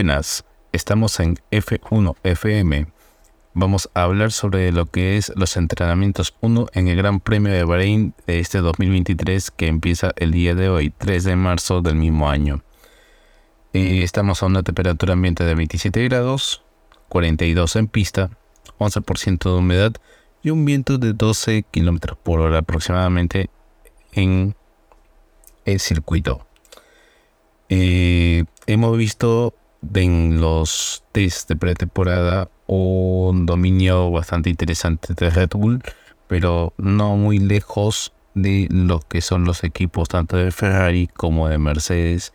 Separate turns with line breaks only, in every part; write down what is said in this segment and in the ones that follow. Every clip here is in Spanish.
buenas. Estamos en F1 FM. Vamos a hablar sobre lo que es los entrenamientos 1 en el Gran Premio de Bahrein de este 2023 que empieza el día de hoy, 3 de marzo del mismo año. Eh, estamos a una temperatura ambiente de 27 grados, 42 en pista, 11% de humedad y un viento de 12 km por hora aproximadamente en el circuito. Eh, hemos visto en los test de pretemporada un dominio bastante interesante de Red Bull, pero no muy lejos de lo que son los equipos tanto de Ferrari como de Mercedes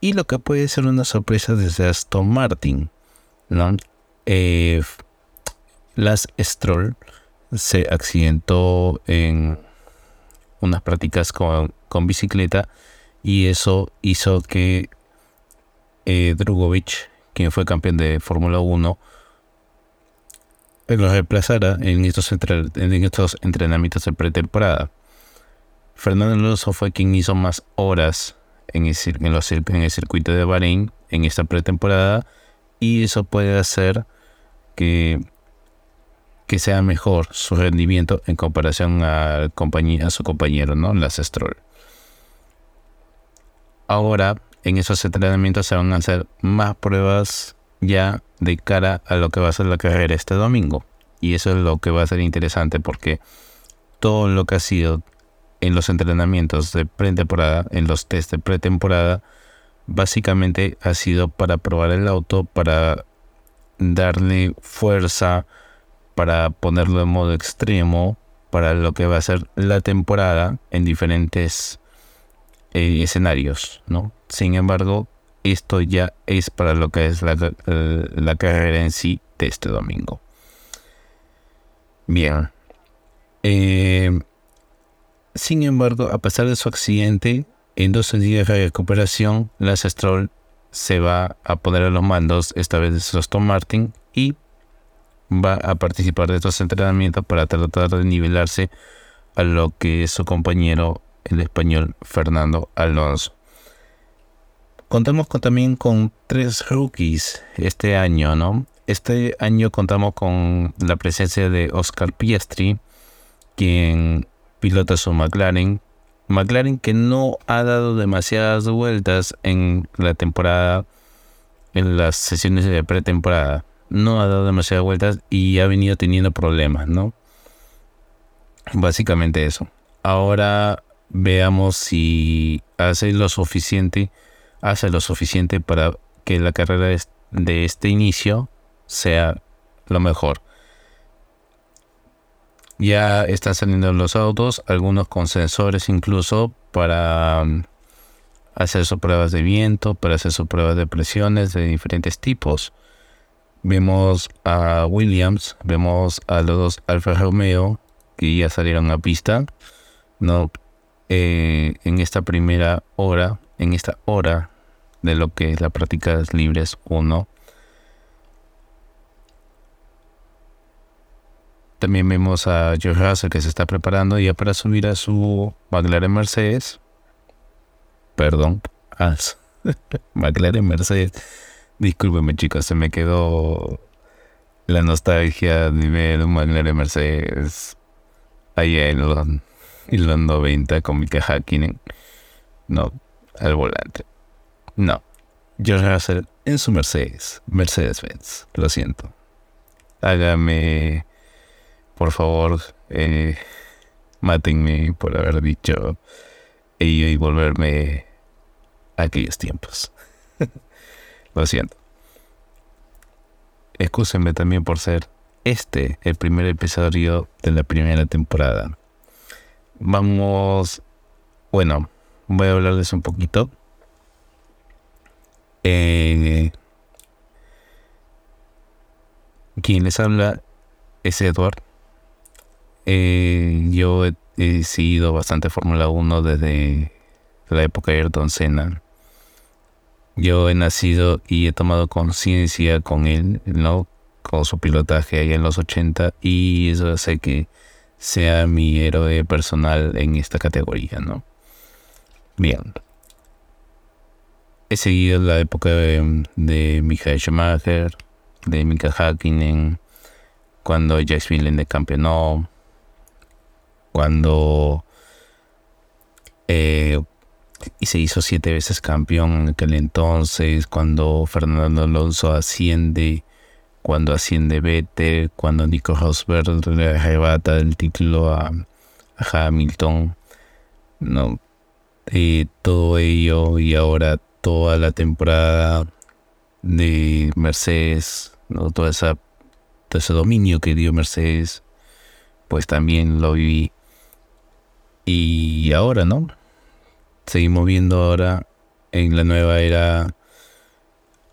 y lo que puede ser una sorpresa desde Aston Martin. ¿no? Eh, las Stroll se accidentó en unas prácticas con, bicicleta y eso hizo que eh, Drugovic, quien fue campeón de Fórmula 1, lo reemplazara en estos, en estos entrenamientos de pretemporada. Fernando Alonso fue quien hizo más horas en el, circuito de Bahrein en esta pretemporada y eso puede hacer que que sea mejor su rendimiento en comparación a, a su compañero, ¿no? Las Stroll. Ahora, en esos entrenamientos se van a hacer más pruebas ya de cara a lo que va a ser la carrera este domingo. Y eso es lo que va a ser interesante porque todo lo que ha sido en los entrenamientos de pretemporada, en los test de pretemporada, básicamente ha sido para probar el auto, para darle fuerza, para ponerlo en modo extremo para lo que va a ser la temporada en diferentes eh, escenarios, ¿no? Sin embargo, esto ya es para lo que es la, carrera en sí de este domingo. Bien. Eh, sin embargo, a pesar de su accidente, en dos días de recuperación, la Stroll se va a poner a los mandos, esta vez de Aston Martin, y va a participar de estos entrenamientos para tratar de nivelarse a lo que es su compañero, el español Fernando Alonso. Contamos con, también con tres rookies este año, ¿no? Este año contamos con la presencia de Oscar Piastri, quien pilota su McLaren. McLaren que no ha dado demasiadas vueltas en la temporada, en las sesiones de pretemporada no ha dado demasiadas vueltas y ha venido teniendo problemas, ¿no? Básicamente eso. Ahora veamos si hace lo suficiente, hace lo suficiente para que la carrera de este inicio sea lo mejor. Ya están saliendo los autos, algunos con sensores incluso para um, hacer sus pruebas de viento, para hacer sus pruebas de presiones de diferentes tipos. Vemos a Williams, vemos a los dos Alfa Romeo que ya salieron a pista. No, eh, en esta primera hora, en esta hora de lo que es la práctica libres 1. También vemos a George Russell que se está preparando ya para subir a su McLaren Mercedes. Perdón, a McLaren Mercedes Discúlpeme chicos, se me quedó la nostalgia de un de Mercedes ahí en los, en los 90 con Mika Hakkinen. No, al volante. No, George Russell en su Mercedes, Mercedes-Benz, lo siento. Hágame, por favor, eh, mátenme por haber dicho ello y volverme a aquellos tiempos. Lo siento. Excúsenme también por ser este el primer episodio de la primera temporada. Vamos, bueno, voy a hablarles un poquito. Eh, quien les habla es Edward. Eh, yo he, he, seguido bastante Fórmula 1 desde la época de Ayrton Senna. Yo he nacido y he tomado conciencia con él, ¿no? Con su pilotaje ahí en los 80 y eso hace que sea mi héroe personal en esta categoría, ¿no? Bien. he seguido la época de, Michael Schumacher, de Mika Hakkinen, cuando Jacques Villeneuve campeonó, cuando eh, y se hizo siete veces campeón en aquel entonces, cuando Fernando Alonso asciende, cuando asciende Vettel, cuando Nico Rosberg le arrebata el título a, Hamilton, no, todo ello y ahora toda la temporada de Mercedes, ¿no? Toda esa, todo ese dominio que dio Mercedes, pues también lo viví. Y ahora, ¿no? Seguimos viendo ahora en la nueva era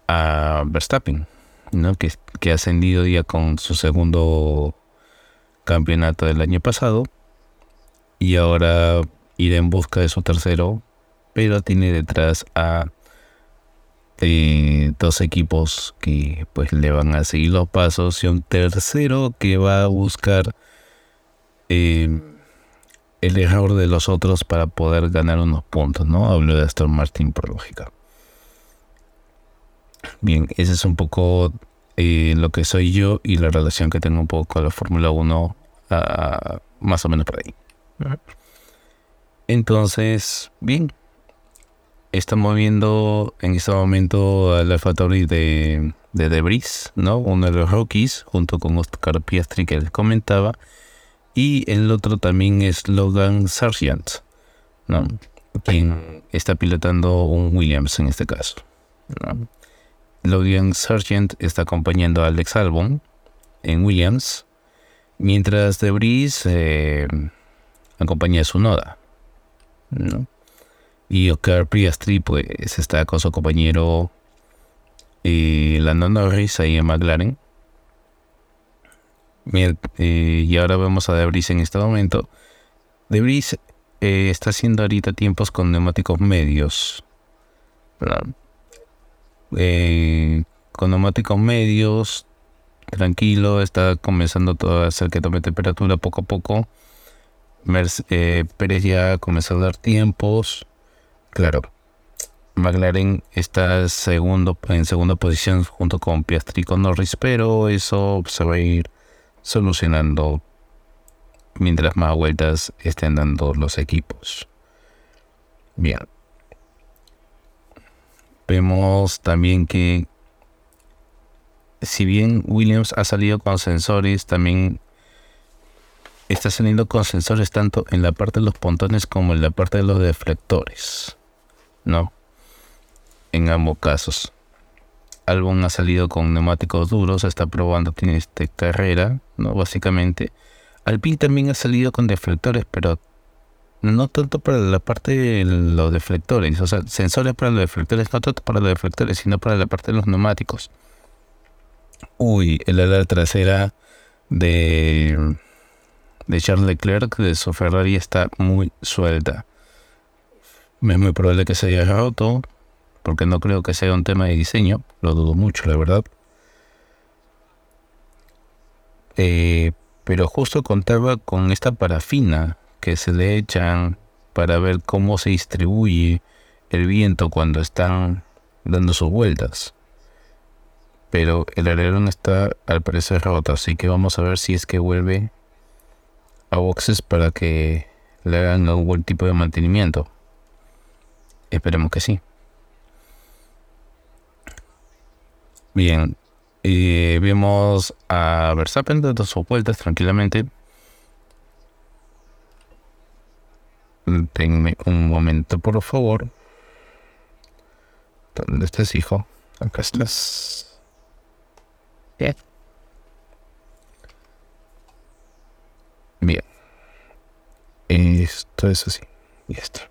a Verstappen, ¿no? Que, que ha ascendido ya con su segundo campeonato del año pasado y ahora irá en busca de su tercero, pero tiene detrás a eh, dos equipos que pues le van a seguir los pasos y un tercero que va a buscar eh, el error de los otros para poder ganar unos puntos, ¿no? Hablo de Aston Martin por lógica. Bien, ese es un poco eh, lo que soy yo y la relación que tengo un poco con la Fórmula 1, ah, más o menos por ahí. Entonces, bien, estamos viendo en este momento al Alfa de, de Debris, ¿no? Uno de los rookies, junto con Oscar Piastri que les comentaba. Y el otro también es Logan Sargent, ¿no? Quien está pilotando un Williams en este caso. Logan Sargent está acompañando a Alex Albon en Williams, mientras Debris eh, acompaña a su Noda. ¿No? Y Oscar Priastri pues está con su compañero eh, Landon Norris ahí en McLaren. Eh, y ahora vemos a Debris en este momento. Debris eh, está haciendo ahorita tiempos con neumáticos medios. Eh, con neumáticos medios, tranquilo, está comenzando todo a hacer que tome temperatura poco a poco. Pérez ya comenzó a dar tiempos. Claro, McLaren está en segunda posición junto con Piastri con Norris, pero eso se va a ir solucionando mientras más vueltas estén dando los equipos. Bien. Vemos también que si bien Williams ha salido con sensores, también está saliendo con sensores tanto en la parte de los pontones como en la parte de los deflectores. ¿no? En ambos casos. Albon ha salido con neumáticos duros, está probando, tiene este carrera, ¿no? Básicamente. Alpine también ha salido con deflectores, pero no tanto para la parte de los deflectores, o sea, sensores para los deflectores, no tanto para los deflectores, sino para la parte de los neumáticos. Uy, el ala trasera de, de Charles Leclerc de su Ferrari está muy suelta. Es muy probable que se haya roto, porque no creo que sea un tema de diseño, lo dudo mucho, la verdad. Eh, pero justo contaba con esta parafina que se le echan para ver cómo se distribuye el viento cuando están dando sus vueltas. Pero el alerón está al parecer roto, así que vamos a ver si es que vuelve boxes para que le hagan algún tipo de mantenimiento. Esperemos que sí. Bien, y vemos a Verstappen dando sus vueltas tranquilamente. Tenme un momento, por favor. ¿Dónde estás, hijo? Acá estás. Bien. Esto es así. Y esto.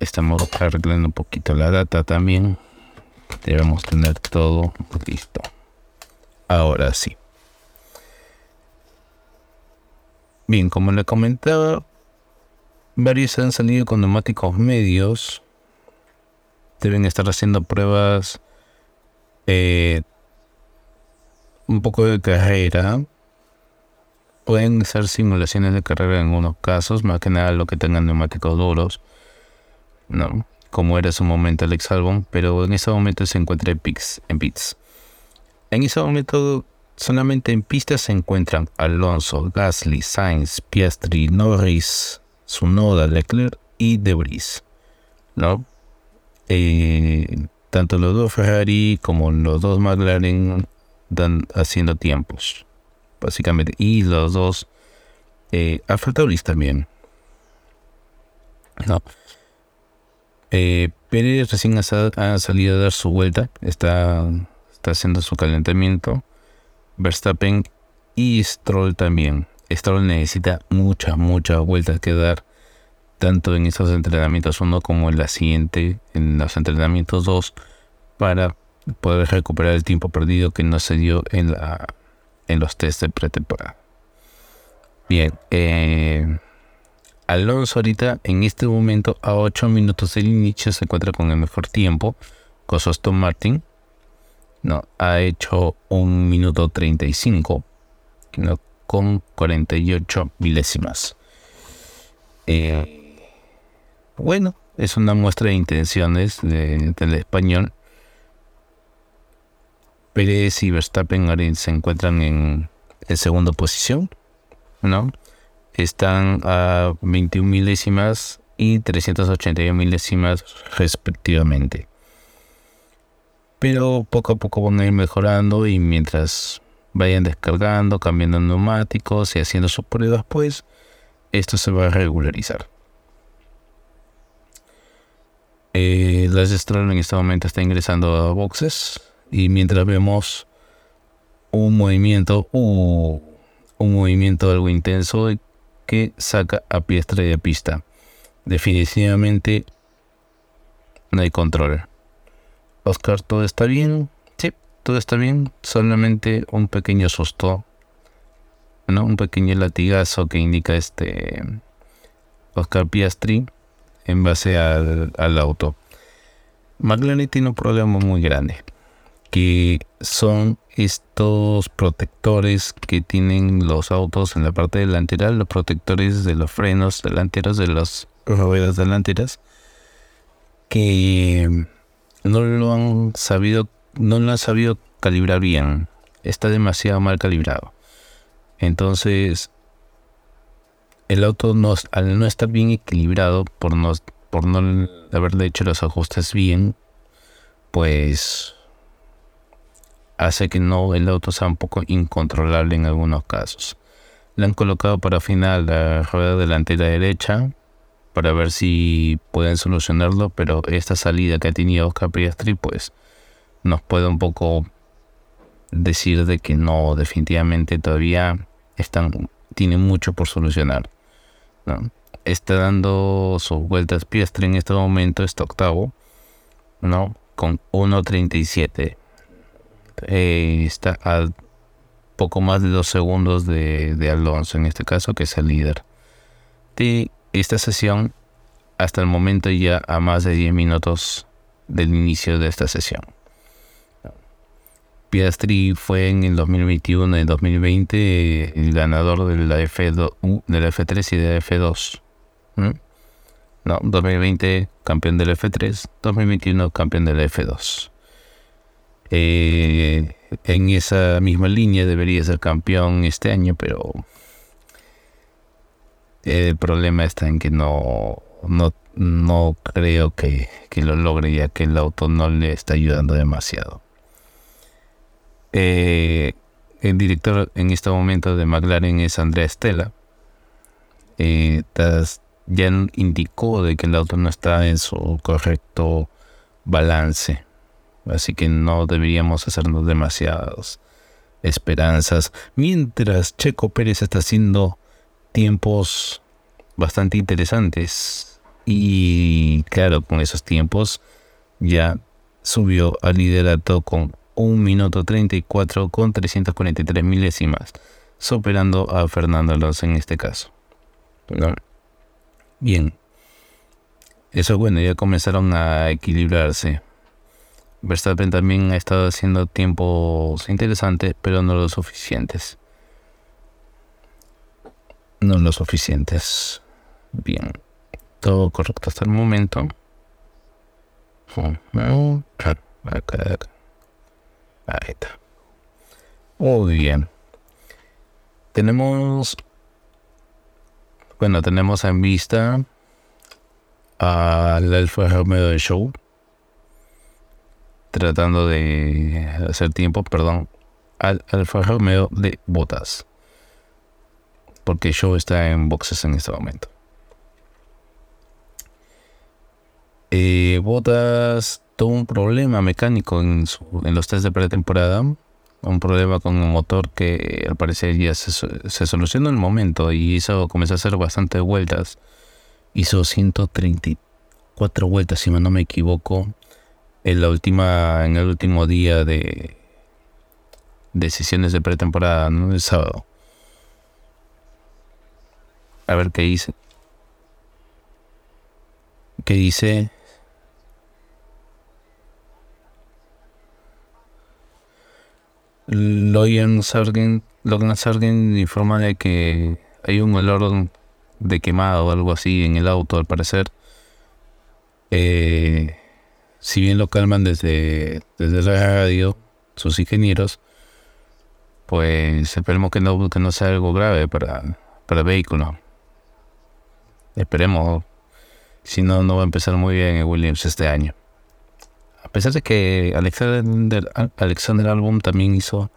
Estamos arreglando un poquito la data también. Debemos tener todo listo. Ahora sí. Bien, como le comentaba, varios han salido con neumáticos medios. Deben estar haciendo pruebas eh, un poco de carrera. Pueden ser simulaciones de carrera en algunos casos, más que nada lo que tengan neumáticos duros. ¿no? como era su momento Alex Albon, pero en ese momento se encuentra en pits. En, pits. en ese momento solamente en pistas se encuentran Alonso, Gasly, Sainz, Piastri, Norris, Sunoda, Leclerc y Debris. ¿no? Eh, tanto los dos Ferrari como los dos McLaren dan haciendo tiempos, básicamente. Y los dos eh, también. No. Eh, Pérez recién ha, salido a dar su vuelta, está, está haciendo su calentamiento. Verstappen y Stroll también. Stroll necesita muchas, muchas vueltas que dar, tanto en esos entrenamientos 1 como en la siguiente, en los entrenamientos 2, para poder recuperar el tiempo perdido que no se dio en, la, en los test de pretemporada. Bien, eh, Alonso ahorita en este momento a 8 minutos del inicio se encuentra con el mejor tiempo con Aston Martin. No, ha hecho un minuto 35 con 48 milésimas. Eh, bueno, es una muestra de intenciones del español. Pérez y Verstappen se encuentran en, en segunda posición, ¿no? están a 21 milésimas y 381 milésimas respectivamente. Pero poco a poco van a ir mejorando y mientras vayan descargando, cambiando neumáticos y haciendo sus pruebas, pues esto se va a regularizar. Eh, las Stroll en este momento está ingresando a boxes y mientras vemos un movimiento, uh, un movimiento algo intenso que saca a Piestra de pista. Definitivamente no hay control. Oscar, ¿todo está bien? Sí, todo está bien. Solamente un pequeño susto. ¿no? Un pequeño latigazo que indica este Oscar Piastri en base al, al auto. McLaren tiene un problema muy grande que son estos protectores que tienen los autos en la parte delantera, los protectores de los frenos delanteros, de las ruedas delanteras, que no lo han sabido, no lo han sabido calibrar bien. Está demasiado mal calibrado. Entonces, el auto no, al no estar bien equilibrado por no, por no haberle hecho los ajustes bien, pues hace que no el auto sea un poco incontrolable en algunos casos. Le han colocado para final la rueda delantera derecha para ver si pueden solucionarlo, pero esta salida que ha tenido Oscar Piastri pues nos puede un poco decir de que no, definitivamente todavía están, tiene mucho por solucionar. Está dando sus vueltas Piastri en este momento, está octavo, ¿no? con 1.37 eh, está a poco más de dos segundos de, Alonso, en este caso, que es el líder. De esta sesión, hasta el momento ya a más de 10 minutos del inicio de esta sesión. Piastri fue en el 2021 y 2020 el ganador de la, F2, de la F3 y de la F2. No, 2020 campeón del F3, 2021 campeón de la F2. Eh, en esa misma línea debería ser campeón este año, pero el problema está en que no, no, no creo que, lo logre ya que el auto no le está ayudando demasiado. Eh, el director en este momento de McLaren es Andrea Stella. Eh, ya indicó de que el auto no está en su correcto balance. Así que no deberíamos hacernos demasiadas esperanzas. Mientras Checo Pérez está haciendo tiempos bastante interesantes. Y claro, con esos tiempos ya subió al liderato con 1 minuto 34 con 343 milésimas, superando a Fernando Alonso en este caso. Bien. Eso bueno, ya comenzaron a equilibrarse. Verstappen también ha estado haciendo tiempos interesantes, pero no lo suficientes. No lo suficientes. Bien. Todo correcto hasta el momento. Ahí está. Muy bien. Tenemos. Bueno, tenemos en vista al Alfa Romeo del show. Tratando de hacer tiempo, perdón. Al Alfa Romeo de botas. Porque show está en boxes en este momento. Eh, botas tuvo un problema mecánico en, los test de pretemporada. Un problema con un motor que al parecer ya se, se solucionó en el momento y hizo, comenzó a hacer bastantes vueltas hizo 134 vueltas, si no me equivoco, en la última, en el último día de, de sesiones de pretemporada, ¿no? El sábado. A ver qué dice. ¿Qué dice? Logan Sargent, Logan Sargent informa de que hay un olor de quemado o algo así en el auto, al parecer. Eh, si bien lo calman desde, desde radio, sus ingenieros, pues esperemos que no, que no sea algo grave para, para el vehículo. Esperemos, si no, no va a empezar muy bien en Williams este año. A pesar de que Alexander, Alexander Album también hizo,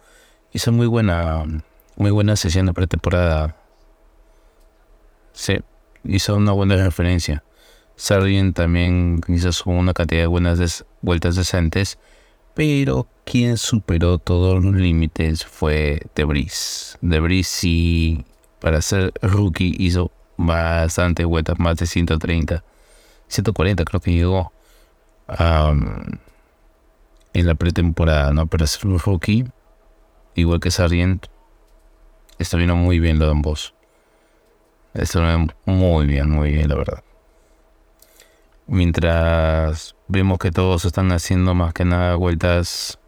hizo muy buena, muy buena sesión de pretemporada Sí, hizo una buena referencia. Sargent también hizo una cantidad de buenas vueltas decentes, pero quien superó todos los límites fue Debris. Debris sí, para ser rookie, hizo bastante vueltas, más de 130, 140 creo que llegó en la pretemporada, ¿no? Para ser rookie, igual que Sargent, está viendo muy bien lo de ambos. Esto muy bien, muy bien, la verdad. Mientras vemos que todos están haciendo más que nada vueltas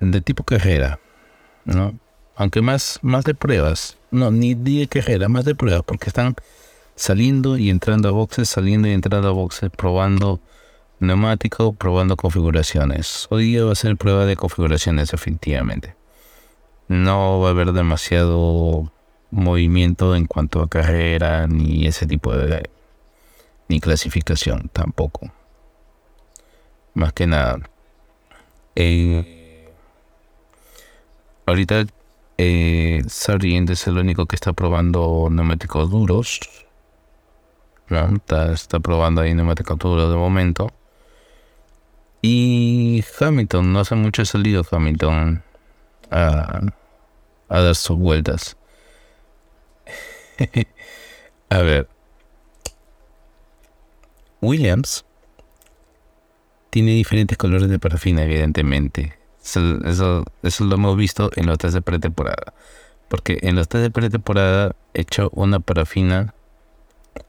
de tipo carrera, ¿no? Aunque más, más de pruebas. No, ni de carrera, más de pruebas, porque están saliendo y entrando a boxes, saliendo y entrando a boxes, probando neumático, probando configuraciones. Hoy día va a ser prueba de configuraciones, definitivamente. No va a haber demasiado movimiento en cuanto a carrera ni ese tipo de ni clasificación tampoco. Más que nada. Eh, ahorita eh, es el único que está probando neumáticos duros está, probando ahí neumáticos duros de momento. Y Hamilton no hace mucho salido Hamilton a dar sus vueltas. A ver. Williams tiene diferentes colores de parafina, evidentemente. Eso, eso, lo hemos visto en los test de pretemporada. Porque en los test de pretemporada he hecho una parafina.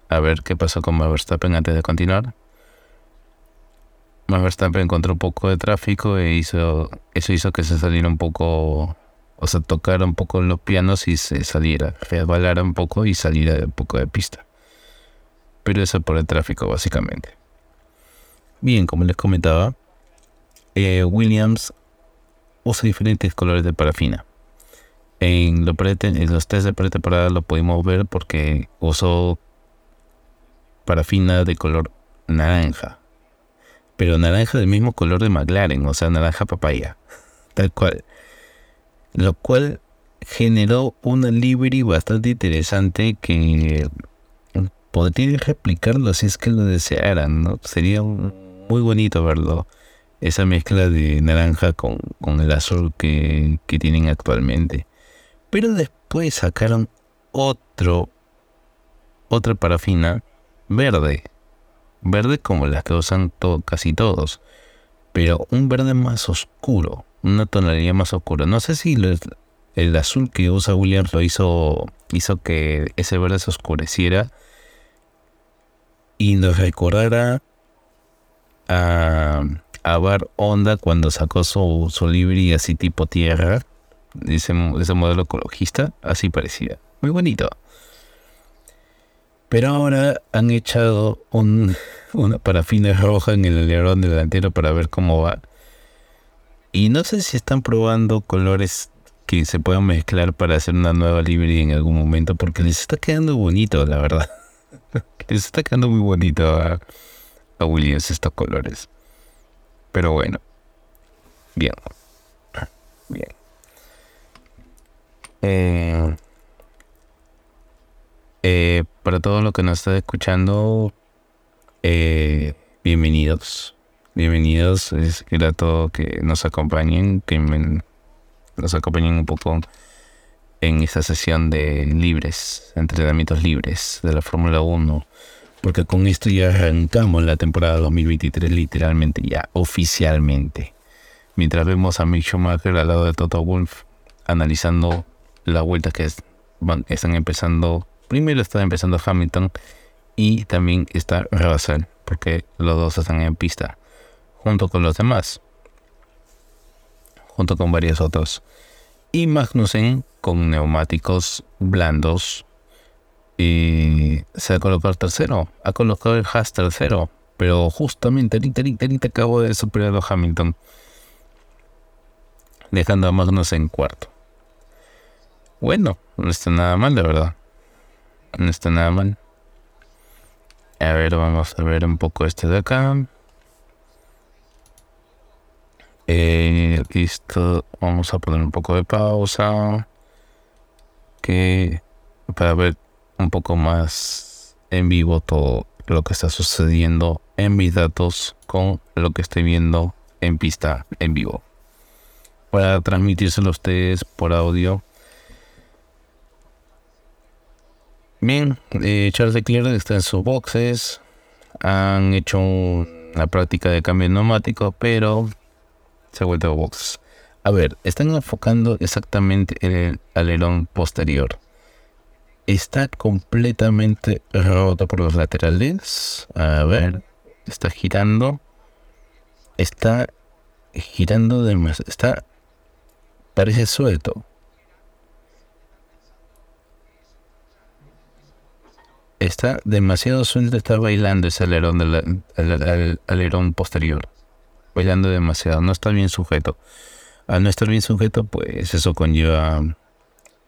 A ver qué pasó con Max Verstappen antes de continuar. Max Verstappen encontró un poco de tráfico e hizo, eso hizo que se saliera un poco o sea, tocar un poco los pianos y se saliera, resbalara un poco y saliera un poco de pista. Pero eso por el tráfico, básicamente. Bien, como les comentaba, eh, Williams usa diferentes colores de parafina. En, los test de pretemporada lo pudimos ver porque usó parafina de color naranja. Pero naranja del mismo color de McLaren, o sea, naranja papaya. Tal cual lo cual generó una library bastante interesante que podría replicarlo si es que lo desearan, ¿no? Sería muy bonito verlo, esa mezcla de naranja con, el azul que, que tienen actualmente. Pero después sacaron otro, otra parafina verde, verde como las que usan casi todos, pero un verde más oscuro una tonalidad más oscura. No sé si el azul que usa Williams lo hizo, hizo que ese verde se oscureciera y nos recordara a, a Bar Onda cuando sacó su, su libri así tipo tierra, ese, ese modelo ecologista, así parecía. Muy bonito. Pero ahora han echado un una parafina roja en el alerón delantero para ver cómo va. Y no sé si están probando colores que se puedan mezclar para hacer una nueva livery en algún momento, porque les está quedando bonito, la verdad. está quedando muy bonito a, a Williams estos colores. Pero bueno, bien. Bien. Eh, eh, para todo lo que nos está escuchando, eh, bienvenidos. Bienvenidos. Es grato que nos acompañen, que nos acompañen un poco en esta sesión de libres, entrenamientos libres de la Fórmula 1. Porque con esto ya arrancamos la temporada 2023 literalmente, ya oficialmente. Mientras vemos a Mick Schumacher al lado de Toto Wolf analizando las vueltas que están empezando. Primero está empezando Hamilton y también está Russell, porque los dos están en pista, junto con los demás, junto con varios otros. Y Magnussen con neumáticos blandos y se ha colocado tercero, ha colocado el Haas tercero, pero justamente ahorita, ahorita, acabo de superar a Hamilton, dejando a Magnussen en cuarto. Bueno, no está nada mal, de verdad. No está nada mal. A ver, vamos a ver un poco este de acá. Eh, listo, vamos a poner un poco de pausa. Que para ver un poco más en vivo todo lo que está sucediendo en mis datos con lo que estoy viendo en pista en vivo. Para transmitírselo a ustedes por audio Bien, eh, Charles Leclerc está en sus boxes. Han hecho una práctica de cambio neumático, pero se ha boxes. A ver, están enfocando exactamente en el alerón posterior. Está completamente roto por los laterales. A ver, está girando. Está girando demasiado. Está. Parece suelto. está demasiado suelto, está bailando ese alerón, del, alerón posterior. Bailando demasiado, no está bien sujeto. Al no estar bien sujeto, pues eso conlleva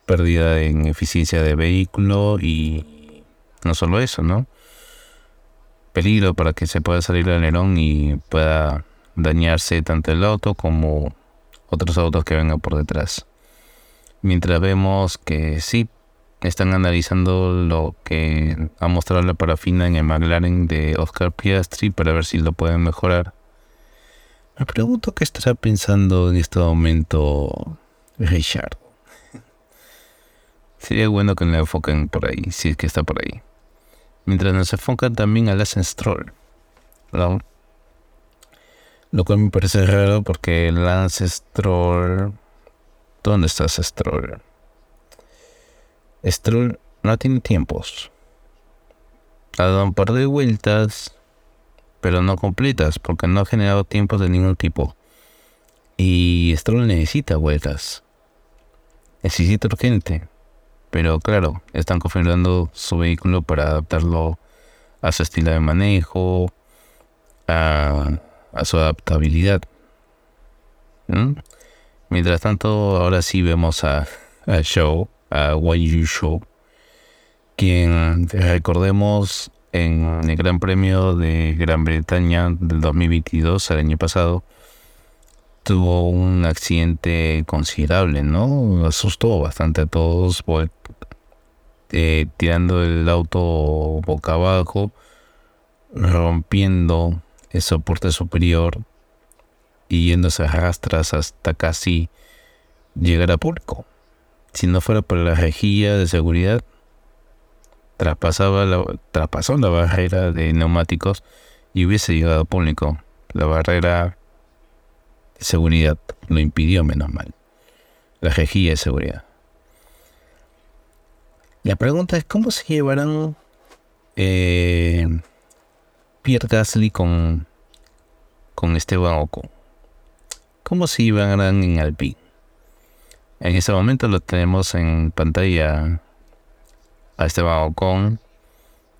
pérdida en eficiencia de vehículo y no solo eso, ¿no? Peligro para que se pueda salir el alerón y pueda dañarse tanto el auto como otros autos que vengan por detrás. Mientras vemos que sí están analizando lo que ha mostrado la parafina en el McLaren de Oscar Piastri para ver si lo pueden mejorar. Me pregunto qué estará pensando en este momento Richard. Sería bueno que le enfoquen por ahí, si es que está por ahí. Mientras nos enfocan también a Lance Stroll. Lo cual me parece raro porque Lance Stroll... ¿Dónde estás Stroll? Stroll no tiene tiempos. Ha dado un par de vueltas, pero no completas, porque no ha generado tiempos de ningún tipo. Y Stroll necesita vueltas. Necesita urgente. Pero claro, están configurando su vehículo para adaptarlo a su estilo de manejo, a, su adaptabilidad. Mientras tanto, ahora sí vemos a, Show a YU Show, quien recordemos en el Gran Premio de Gran Bretaña del 2022, el año pasado, tuvo un accidente considerable, ¿no? Asustó bastante a todos, eh, tirando el auto boca abajo, rompiendo el soporte superior y yéndose a rastras hasta casi llegar a público si no fuera por la rejilla de seguridad, traspasaba la, traspasó la barrera de neumáticos y hubiese llegado público. La barrera de seguridad lo impidió, menos mal. La rejilla de seguridad. La pregunta es, ¿cómo se llevarán eh, Pierre Gasly con, con Esteban Ocon? ¿Cómo se llevarán en Alpine? En ese momento lo tenemos en pantalla a Esteban Ocon,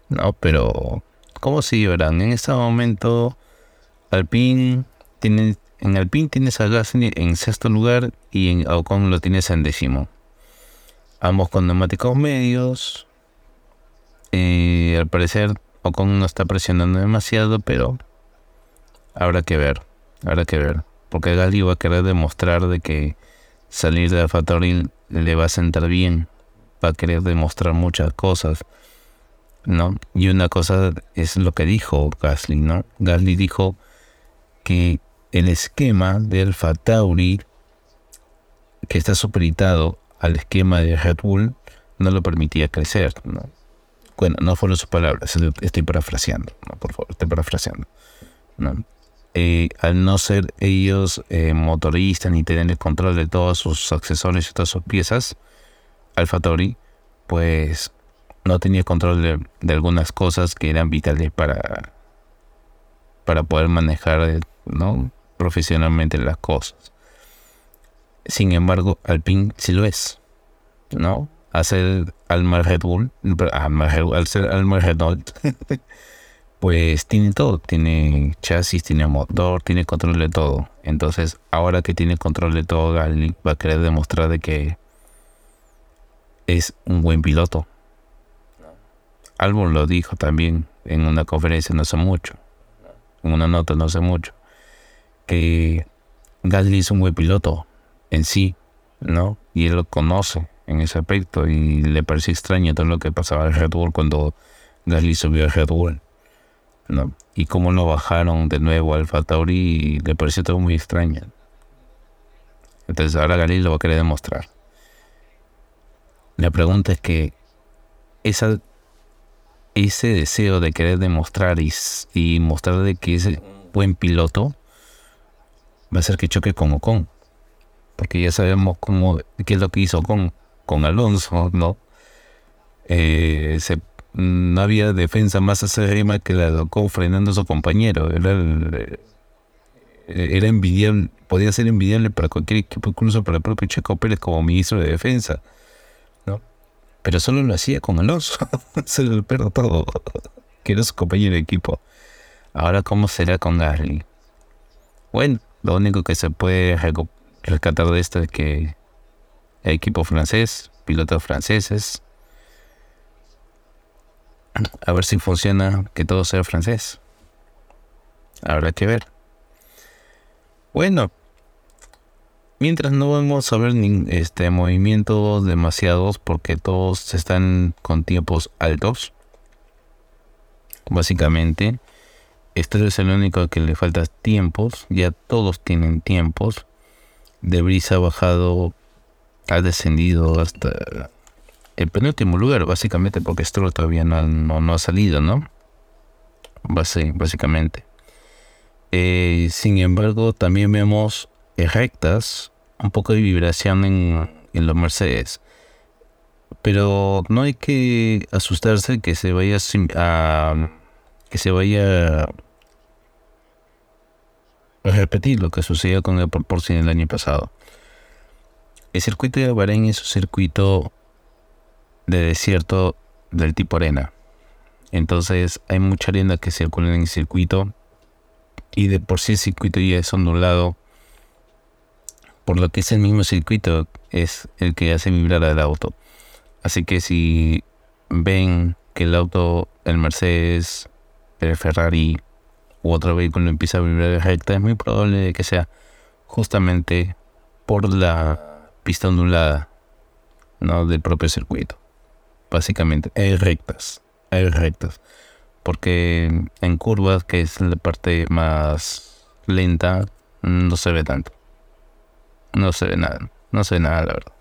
¿no? Pero ¿Cómo se llevarán? En este momento, Alpine tiene, en Alpine tienes a Gasly en sexto lugar y en Ocon lo tienes en décimo. Ambos con neumáticos medios. Eh, al parecer, Ocon no está presionando demasiado, pero habrá que ver. Habrá que ver. Porque Gasly va a querer demostrar de que salir de AlphaTauri le va a sentar bien. Va a querer demostrar muchas cosas. ¿no? Y una cosa es lo que dijo Gasly, ¿no? Gasly dijo que el esquema de Alfa Tauri, que está supeditado al esquema de Red Bull, no lo permitía crecer, ¿no? Bueno, no fueron sus palabras, estoy parafraseando. Por favor, estoy parafraseando, ¿no? Eh, al no ser ellos eh, motoristas ni tener el control de todos sus accesorios y todas sus piezas, Tauri, pues no tenía control de, algunas cosas que eran vitales para, para poder manejar ¿no? profesionalmente las cosas. Sin embargo, Alpine sí lo es. ¿no? Hacer Alma Red Bull, al ser Alma Red Bull, pues tiene todo. Tiene chasis, tiene motor, tiene control de todo. Entonces, ahora que tiene control de todo, Gali va a querer demostrar de que es un buen piloto Albon lo dijo también en una conferencia no hace mucho, en una nota no hace mucho, que Gasly es un buen piloto en sí, ¿no? Y él lo conoce en ese aspecto y le pareció extraño todo lo que pasaba en Red Bull cuando Gasly subió a Red Bull, ¿no? Y cómo lo bajaron de nuevo al Tauri le pareció todo muy extraño. Entonces ahora Gasly lo va a querer demostrar. La pregunta es que ese deseo de querer demostrar y, mostrar de que es un buen piloto va a ser que choque con Ocon. Porque ya sabemos cómo, qué es lo que hizo Ocon con Alonso, ¿no? Eh, no había defensa más acérrima que la de Ocon frenando a su compañero. Era, eh, era envidiable, podía ser envidiable para cualquier equipo, incluso para el propio Checo Pérez como ministro de defensa pero solo lo hacía con Alonso. Se lo perro todo. Que era su compañero de equipo. Ahora, ¿cómo será con Gasly? Bueno, lo único que se puede rescatar de esto es que el equipo francés, pilotos franceses, a ver si funciona que todo sea francés. Habrá que ver. Bueno, Mientras no vamos a ver este, movimientos demasiados porque todos están con tiempos altos. Básicamente, este es el único que le falta tiempos. Ya todos tienen tiempos. De brisa ha bajado, ha descendido hasta el penúltimo lugar, básicamente porque Stroll todavía no, no, ha salido, ¿no? básicamente. Eh, sin embargo, también vemos rectas un poco de vibración en, los Mercedes. Pero no hay que asustarse que se vaya a, que se vaya a repetir lo que sucedió con el Proportion el año pasado. El circuito de Bahrein es un circuito de desierto del tipo arena. Entonces hay mucha arena que circula en el circuito y de por sí el circuito ya es ondulado por lo que es el mismo circuito, es el que hace vibrar al auto. Así que si ven que el auto, el Mercedes, el Ferrari u otro vehículo empieza a vibrar recta, es muy probable que sea justamente por la pista ondulada ¿no? del propio circuito. Básicamente, hay rectas, hay rectas. Porque en curvas, que es la parte más lenta, no se ve tanto. No se ve nada, no se ve nada, la verdad.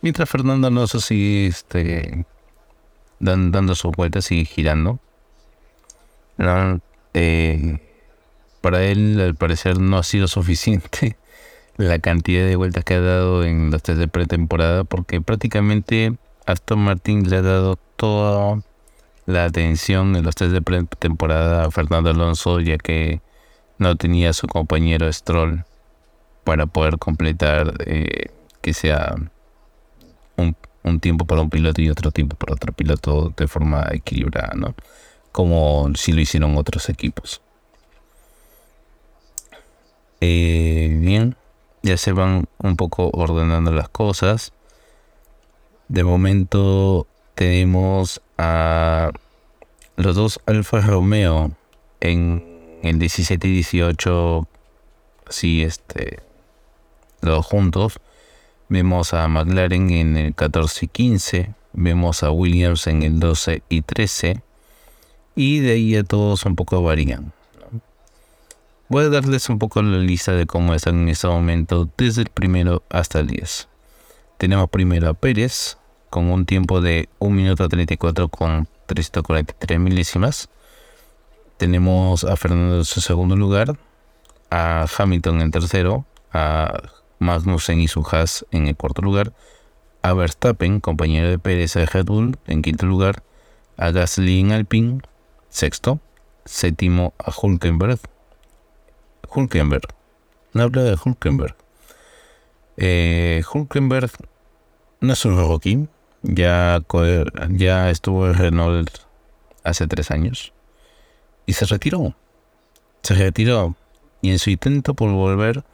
Mientras Fernando Alonso sigue este, dando sus vueltas, sigue girando. Eh, para él, al parecer, no ha sido suficiente la cantidad de vueltas que ha dado en los test de pretemporada, porque prácticamente Aston Martin le ha dado toda la atención en los test de pretemporada a Fernando Alonso, ya que no tenía a su compañero Stroll para poder completar eh, que sea un, tiempo para un piloto y otro tiempo para otro piloto de forma equilibrada, ¿no? como si lo hicieron otros equipos. Eh, bien, ya se van un poco ordenando las cosas. De momento tenemos a los dos Alfa Romeo en el 17 y 18, sí, este, los juntos. Vemos a McLaren en el 14 y 15, vemos a Williams en el 12 y 13, y de ahí a todos un poco varían. Voy a darles un poco la lista de cómo están en este momento desde el primero hasta el 10. Tenemos primero a Pérez con un tiempo de 1 minuto 34 con 343 milésimas. Tenemos a Fernando en su segundo lugar, a Hamilton en tercero, a Magnussen y su Haas en el cuarto lugar, a Verstappen, compañero de Pérez de Red Bull, en quinto lugar, a Gasly en Alpine, sexto, séptimo a Hulkenberg, Hulkenberg, no habla de Hulkenberg, eh, Hulkenberg no es un rookie, ya, ya estuvo en Renault hace tres años y se retiró. Se retiró y en su intento por volver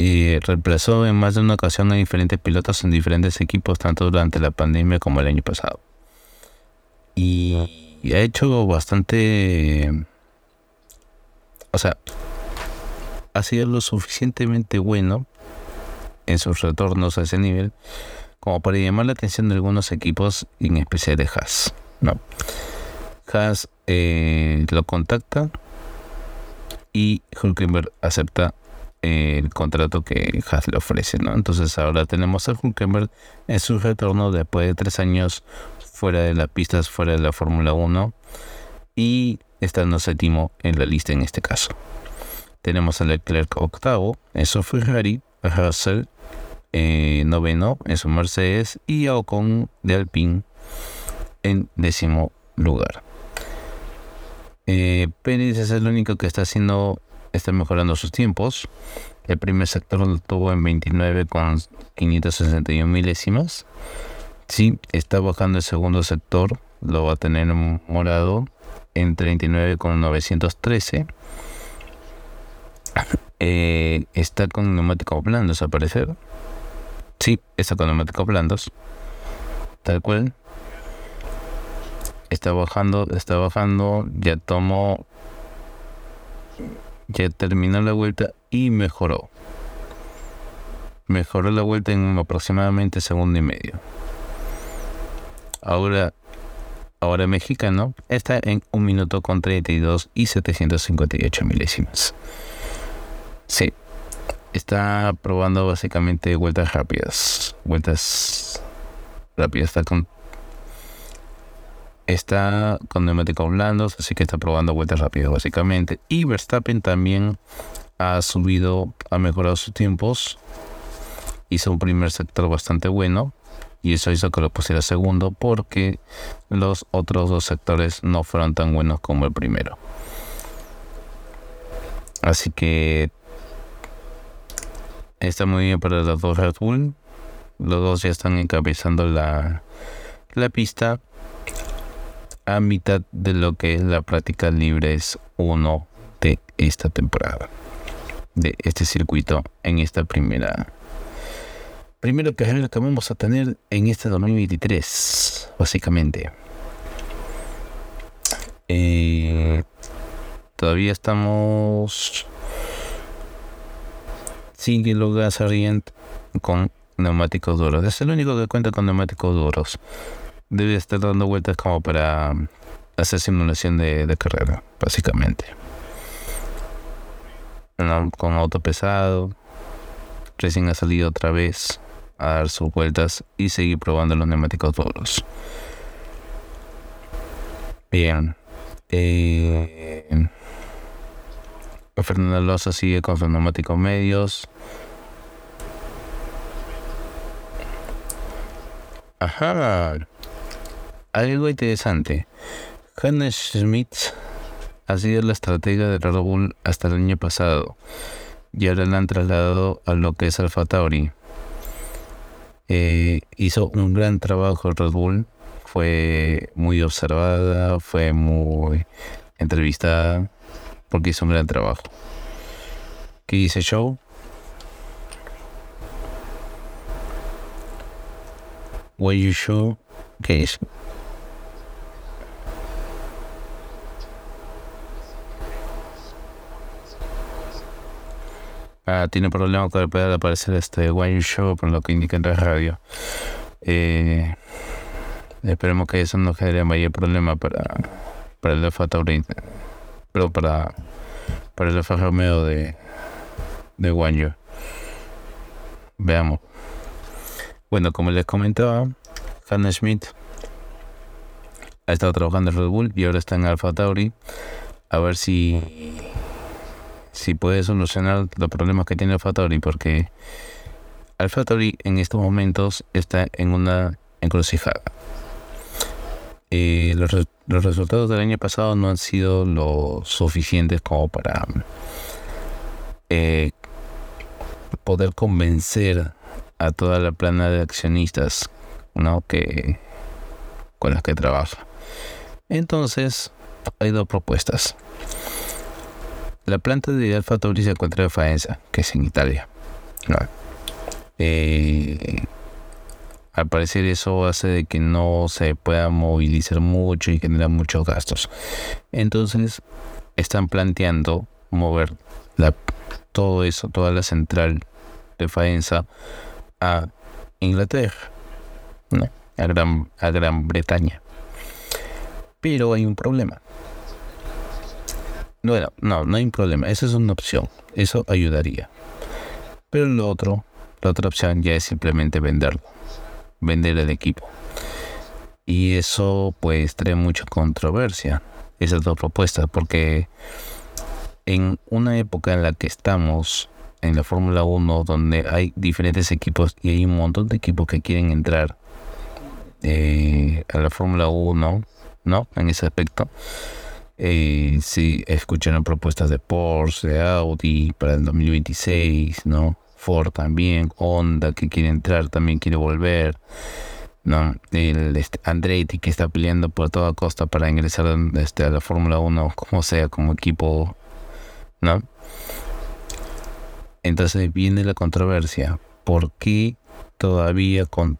eh, reemplazó en más de una ocasión a diferentes pilotos en diferentes equipos, tanto durante la pandemia como el año pasado. Y, y ha hecho bastante... O sea, ha sido lo suficientemente bueno en sus retornos a ese nivel como para llamar la atención de algunos equipos, en especial de Haas. ¿no? Haas eh, lo contacta y Hulkenberg acepta el contrato que Haas le ofrece. ¿no? Entonces ahora tenemos a Hulkenberg en su retorno después de tres años fuera de las pistas, fuera de la Fórmula 1 y estando séptimo en la lista en este caso. Tenemos a Leclerc octavo en su Ferrari, a Russell eh, noveno en su Mercedes y a Ocon de Alpine en décimo lugar. Eh, Pérez es el único que está haciendo, está mejorando sus tiempos. El primer sector lo tuvo en 29 con 561 milésimas. Sí, está bajando el segundo sector, lo va a tener morado en 39 con 913. Eh, está con neumáticos blandos a parecer. Sí, está con neumáticos blandos. Tal cual. Está bajando, está bajando. Ya tomó. Ya terminó la vuelta y mejoró. Mejoró la vuelta en aproximadamente segundo y medio. Ahora, ahora mexicano está en un minuto con 32 y 758 milésimas. Sí, está probando básicamente vueltas rápidas. Vueltas rápidas. Está con, está con neumáticos blandos, así que está probando vueltas rápidas básicamente. Y Verstappen también ha subido, ha mejorado sus tiempos. Hizo un primer sector bastante bueno. Y eso hizo que lo pusiera segundo porque los otros dos sectores no fueron tan buenos como el primero. Así que está muy bien para los dos Red Bull. Los dos ya están encabezando la, la pista mitad de lo que es la práctica libres 1 de esta temporada. De este circuito en esta primera primero que vamos a tener en este 2023, básicamente. Eh, todavía estamos sigue Gas Orient con neumáticos duros. Es el único que cuenta con neumáticos duros. Debe estar dando vueltas como para hacer simulación de, carrera, básicamente. con auto pesado. Recién ha salido otra vez a dar sus vueltas y seguir probando los neumáticos duros. Bien. Eh, Fernando Alonso sigue con sus neumáticos medios. Ajá. Algo interesante. Hannes Schmidt ha sido la estratega de Red Bull hasta el año pasado y ahora la han trasladado a lo que es Alfa Tauri. Eh, hizo un gran trabajo Red Bull fue muy observada, fue muy entrevistada, porque hizo un gran trabajo. ¿Qué dice Show? What you show? ¿Qué es? Ah, tiene problemas con el pedal aparecer este Wine Show, por lo que indica en la radio. Eh, esperemos que eso no genere mayor problema para, para el Alfa Tauri, pero para, para el Alfa Romeo de, de Wanjo. Veamos. Bueno, como les comentaba, Hannah Schmidt ha estado trabajando en Red Bull y ahora está en Alfa Tauri. A ver si si puede solucionar los problemas que tiene Alfa Tauri, porque Alfa Tauri en estos momentos está en una encrucijada. Eh, los, los, resultados del año pasado no han sido lo suficientes como para eh, poder convencer a toda la plana de accionistas ¿no? que con las que trabaja. Entonces, hay dos propuestas. La planta de Alfa Tauri se encuentra en Faenza, que es en Italia. Eh, al parecer eso hace de que no se pueda movilizar mucho y genera muchos gastos. Entonces están planteando mover todo eso, toda la central de Faenza a Inglaterra, a Gran Bretaña. Pero hay un problema. Bueno, no, no hay un problema. Esa es una opción. Eso ayudaría. Pero lo otro, la otra opción ya es simplemente venderlo. Vender el equipo. Y eso pues trae mucha controversia. Esas dos propuestas. Porque en una época en la que estamos en la Fórmula 1 donde hay diferentes equipos y hay un montón de equipos que quieren entrar eh, a la Fórmula 1, ¿no? En ese aspecto eh, sí, escucharon propuestas de Porsche, de Audi para el 2026, ¿no? Ford también, Honda que quiere entrar, también quiere volver, ¿no? El Andretti que está peleando por toda costa para ingresar este, a la Fórmula 1, como sea, como equipo, ¿no? Entonces viene la controversia. ¿Por qué todavía con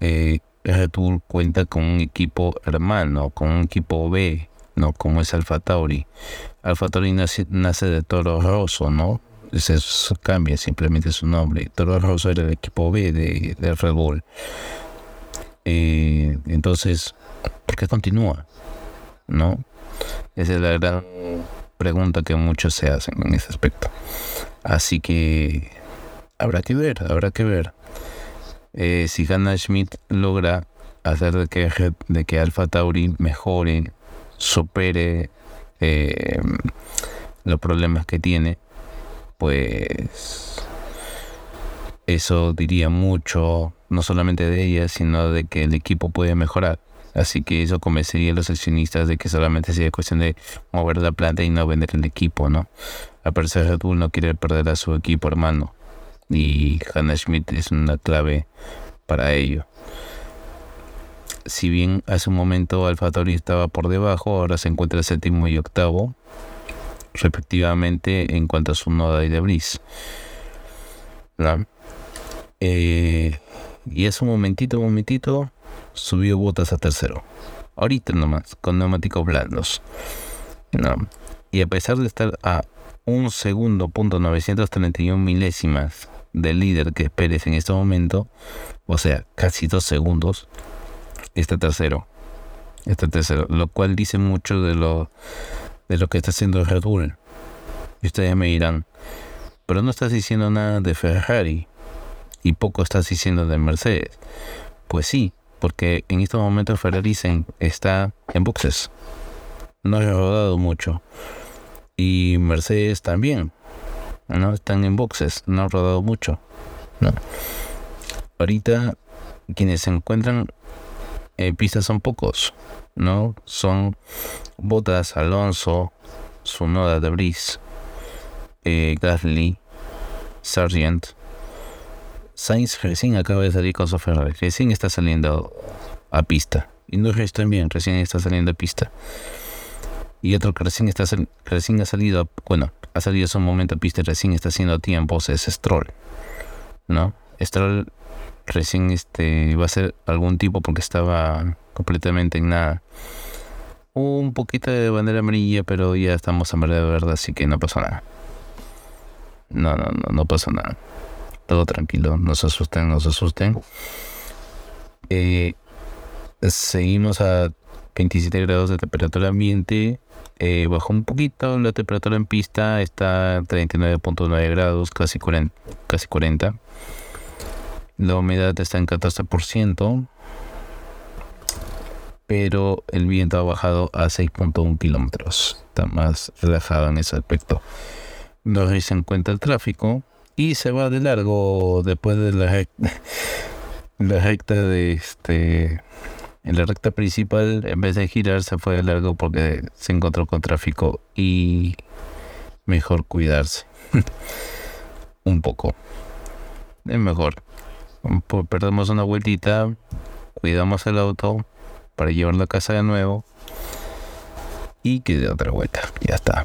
eh, Red Bull cuenta con un equipo hermano, con un equipo B? ¿No? Como es Alfa Tauri. Alfa Tauri nace, de Toro Rosso, ¿no? Ese cambia simplemente su nombre. Toro Rosso era el equipo B de, Red Bull. Eh, entonces, ¿por qué continúa? ¿No? Esa es la gran pregunta que muchos se hacen en ese aspecto. Así que habrá que ver, habrá que ver. Eh, si Hannah Schmidt logra hacer de que, de que Alfa Tauri mejore supere eh, los problemas que tiene, pues eso diría mucho, no solamente de ella, sino de que el equipo puede mejorar. Así que eso convencería a los accionistas de que solamente sería cuestión de mover la planta y no vender el equipo, ¿no? A parecer Red Bull no quiere perder a su equipo hermano. Y Hannah Schmidt es una clave para ello si bien hace un momento Alfa Tauri estaba por debajo, ahora se encuentra séptimo y octavo, respectivamente en cuanto a su noda y debris. Eh, y hace un momentito, un momentito, subió botas a tercero. Ahorita nomás, con neumáticos blandos. Y a pesar de estar a un segundo punto 931 milésimas del líder que esperes en este momento, o sea, casi dos segundos, este tercero. Este tercero. Lo cual dice mucho de lo, de lo que está haciendo Red Bull. Y ustedes me dirán, pero no estás diciendo nada de Ferrari. Y poco estás diciendo de Mercedes. Pues sí, porque en estos momentos Ferrari está en boxes. No ha rodado mucho. Y Mercedes también. No están en boxes. No ha rodado mucho. No. Ahorita quienes se encuentran eh, pistas son pocos, ¿no? Son Botas, Alonso, Sunoda de Brice, eh, Gasly, Sargent. Sainz recién acaba de salir con su Ferrari, recién está saliendo a pista Y Norris también, recién está saliendo de pista. Y otro que recién, está, recién ha salido, bueno, ha salido hace un momento a pista y recién está haciendo tiempos es Stroll. ¿No? Stroll recién este, va a ser algún tipo porque estaba completamente en nada. Un poquito de bandera amarilla, pero ya estamos en bandera verde, así que no pasó nada. No, no, no, no pasó nada. Todo tranquilo, no se asusten, no se asusten. Eh, seguimos a 27 grados de temperatura ambiente. Eh, bajó un poquito la temperatura en pista, está 39.9 grados, casi 40, casi 40. La humedad está en 14%, pero el viento ha bajado a 6.1 kilómetros. Está más relajado en ese aspecto. No se encuentra el tráfico y se va de largo después de la la recta de este en la recta principal en vez de girar se fue de largo porque se encontró con tráfico y mejor cuidarse un poco es mejor perdemos una vueltita cuidamos el auto para llevarlo a casa de nuevo y que de otra vuelta ya está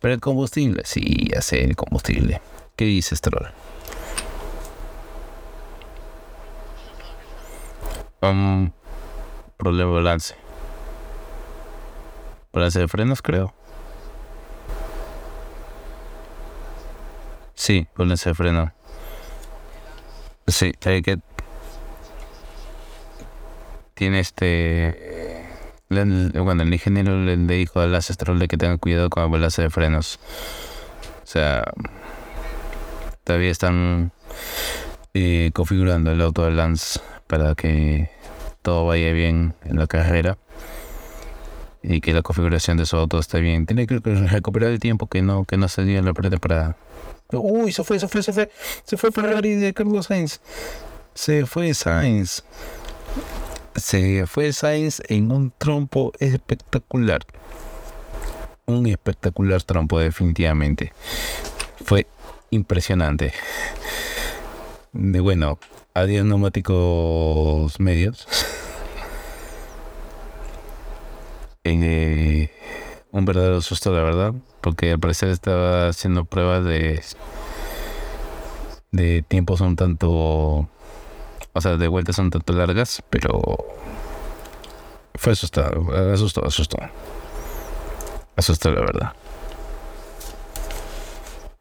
pero el combustible sí ya sé el combustible ¿qué dice Stroll? Um, problema de balance. Balance de frenos, creo. Sí, balance de freno. Sí, hay que. Tiene este. bueno, el ingeniero le, dijo al ancestral que tenga cuidado con el balance de frenos. O sea, todavía están eh, configurando el auto de Lance para que todo vaya bien en la carrera y que la configuración de su auto esté bien. Tiene que recuperar el tiempo que no, que no se dio en la pretemporada. Uy, se fue, se fue, se fue. Se fue Ferrari de Carlos Sainz. Se fue Sainz. Se fue Sainz en un trompo espectacular. Un espectacular trompo, definitivamente. Fue impresionante. De bueno, adiós neumáticos medios. Eh, un verdadero susto, la verdad, porque al parecer estaba haciendo pruebas de de tiempos un tanto, o sea, de vueltas un tanto largas, pero fue asustado, asustó, asustó, asustó la verdad.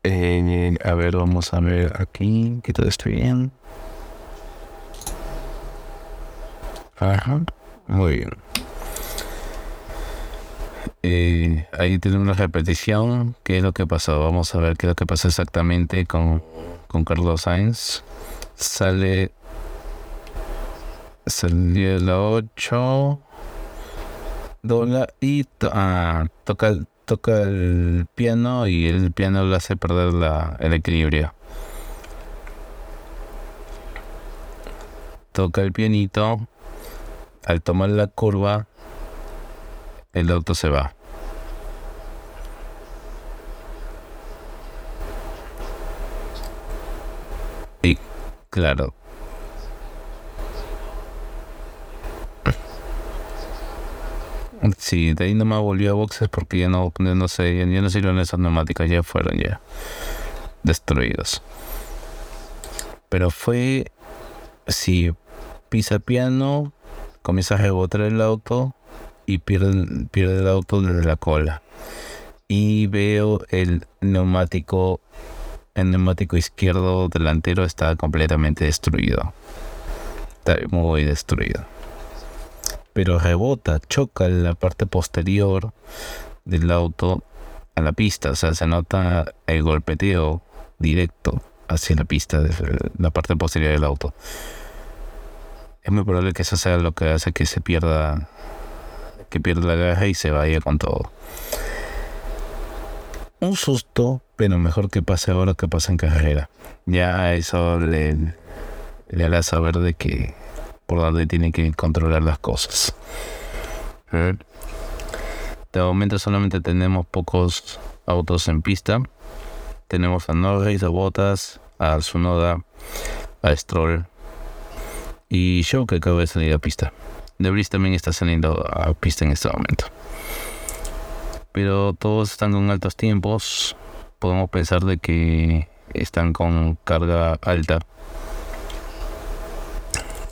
Eh, a ver, vamos a ver aquí que todo esté bien. Ajá, muy bien. Eh, ahí tenemos una repetición. ¿Qué es lo que pasó? Vamos a ver qué es lo que pasó exactamente con, con Carlos Sainz. Sale. Salió la 8. Dobla y ah, toca, toca el piano y el piano le hace perder el equilibrio. Toca el pianito. Al tomar la curva el auto se va. Y claro. Sí, de ahí no me volvió a boxes porque ya no, no sé, ya, no sirven esas neumáticas, ya fueron ya destruidos. Pero fue, si pisa piano, comienza a rebotar el auto, y pierde, pierde el auto desde la cola. Y veo el neumático, el neumático izquierdo delantero está completamente destruido. Está muy destruido. Pero rebota, choca en la parte posterior del auto a la pista. O sea, se nota el golpeteo directo hacia la pista de la parte posterior del auto. Es muy probable que eso sea lo que hace que se pierda que pierde la garra y se vaya con todo. Un susto, pero mejor que pase ahora que pase en carrera. Ya eso le, le hará saber de que por donde tiene que controlar las cosas. De momento solamente tenemos pocos autos en pista. Tenemos a Norris, a Bottas, a Sunoda, a Stroll y yo que acabo de salir a pista. De también está saliendo a pista en este momento. Pero todos están con altos tiempos. Podemos pensar de que están con carga alta.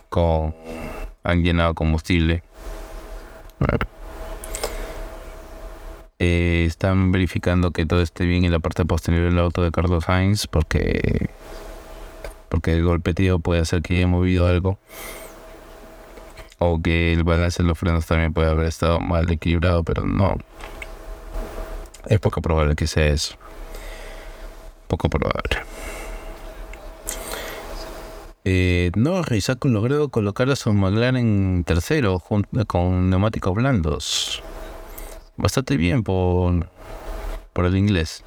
Con han llenado combustible. Eh, están verificando que todo esté bien en la parte posterior del auto de Carlos Sainz porque porque el golpeteo puede hacer que haya movido algo o que el balance de los frenos también puede haber estado mal equilibrado, pero no. Es poco probable que sea eso. Poco probable. Eh, no, ha logrado colocar a su McLaren en tercero junto con neumáticos blandos. Bastante bien por, por el inglés.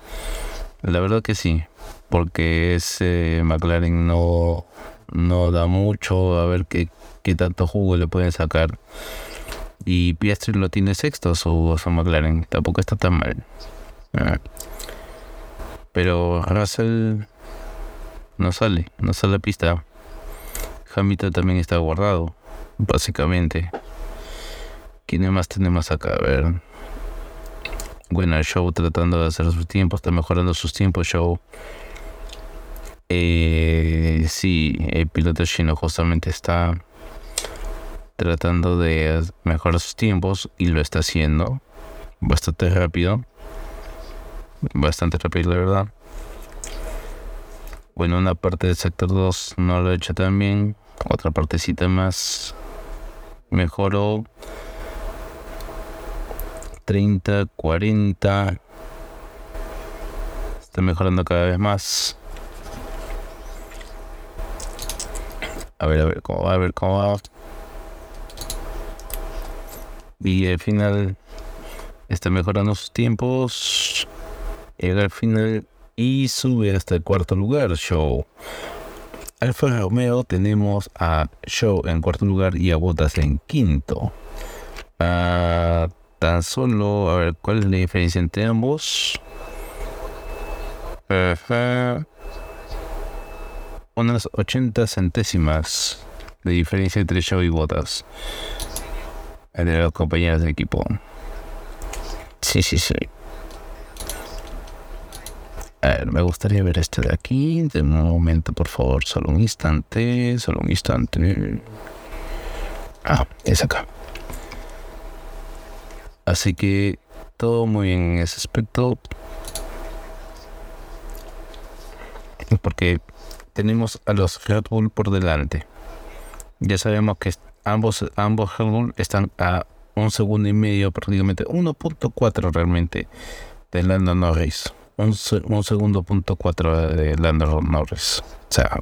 La verdad que sí, porque ese McLaren no, no da mucho a ver qué, qué tanto jugo le pueden sacar. Y Piastri lo tiene sexto su, su McLaren, tampoco está tan mal. Ah. Pero Russell no sale, no sale a pista. Hamilton también está guardado, básicamente. ¿Quién más tenemos acá? A ver. Bueno, show tratando de hacer sus tiempos, está mejorando sus tiempos, show. Eh, sí, el piloto chino justamente está tratando de mejorar sus tiempos y lo está haciendo bastante rápido. Bastante rápido, la verdad. Bueno, una parte del sector 2 no lo he hecho tan bien. Otra partecita más mejoró. 30, 40. Está mejorando cada vez más. A ver, a ver cómo va, a ver cómo va. Y al final está mejorando sus tiempos. Llega al final y sube hasta el cuarto lugar, Show. Alfa Romeo tenemos a Show en cuarto lugar y a Botas en quinto. Ah, tan solo, a ver, ¿cuál es la diferencia entre ambos? Unas 80 centésimas de diferencia entre Show y Botas. Entre los compañeros de equipo. Sí, sí, sí. A ver, me gustaría ver este de aquí. De un momento, por favor. Solo un instante. Solo un instante. Ah, es acá. Así que todo muy bien en ese aspecto. Porque tenemos a los Red Bull por delante. Ya sabemos que ambos, ambos están a un segundo y medio, prácticamente 1.4 realmente de Lando Norris un, segundo punto cuatro de Lando Norris. O sea,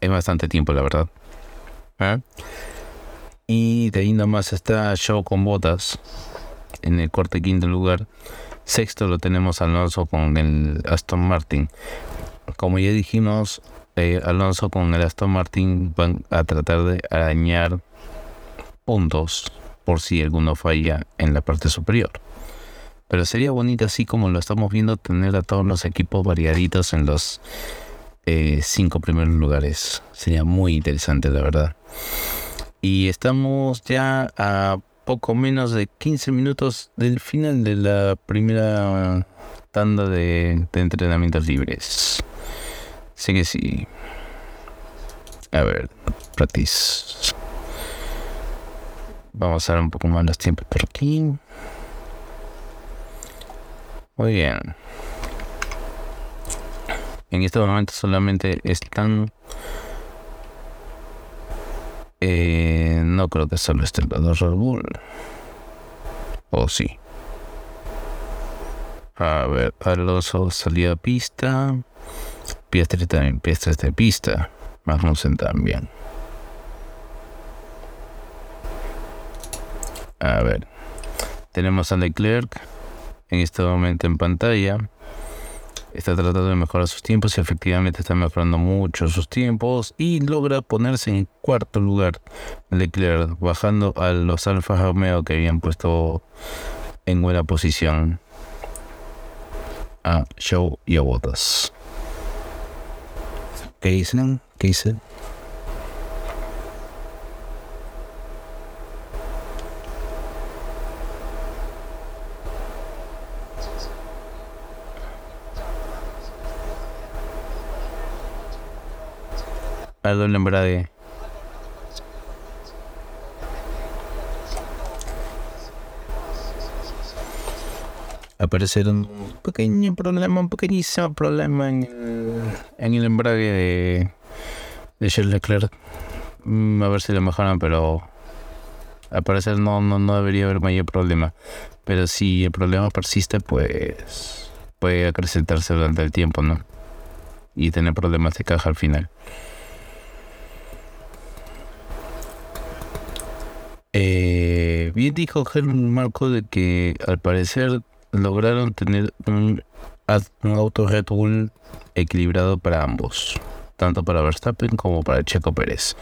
es bastante tiempo, la verdad. ¿Eh? Y de ahí nomás está Show con botas en el corte quinto lugar. Sexto lo tenemos Alonso con el Aston Martin. Como ya dijimos, eh, Alonso con el Aston Martin van a tratar de arañar puntos por si alguno falla en la parte superior. Pero sería bonito así como lo estamos viendo tener a todos los equipos variaditos en los eh, cinco primeros lugares. Sería muy interesante, la verdad. Y estamos ya a poco menos de 15 minutos del final de la primera tanda de, entrenamientos libres. Así que sí. A ver, practice. Vamos a dar un poco más los tiempos por aquí. Muy bien. En este momento solamente están... Eh, no creo que solo esté el de Red Bull. O sí. A ver, Alonso salía a pista. Piestres también, Piestres de pista. Magnussen también. A ver. Tenemos a Leclerc en este momento en pantalla. Está tratando de mejorar sus tiempos y efectivamente está mejorando mucho sus tiempos y logra ponerse en cuarto lugar Leclerc, bajando a los Alfa Romeo que habían puesto en buena posición a Show y a Bottas. ¿Qué dicen? ¿Qué? Perdón, nombre eh. de... Aparecer un pequeño problema, un pequeñísimo problema en el, en el embrague de, de Charles Leclerc. Mm, a ver si lo mejoran, pero al parecer no, no, no debería haber mayor problema. Pero si el problema persiste, pues puede acrecentarse durante el tiempo, ¿no? Y tener problemas de caja al final. Eh, bien dijo Germán Marco de que al parecer lograron tener un, auto Red Bull equilibrado para ambos, tanto para Verstappen como para Checo Pérez,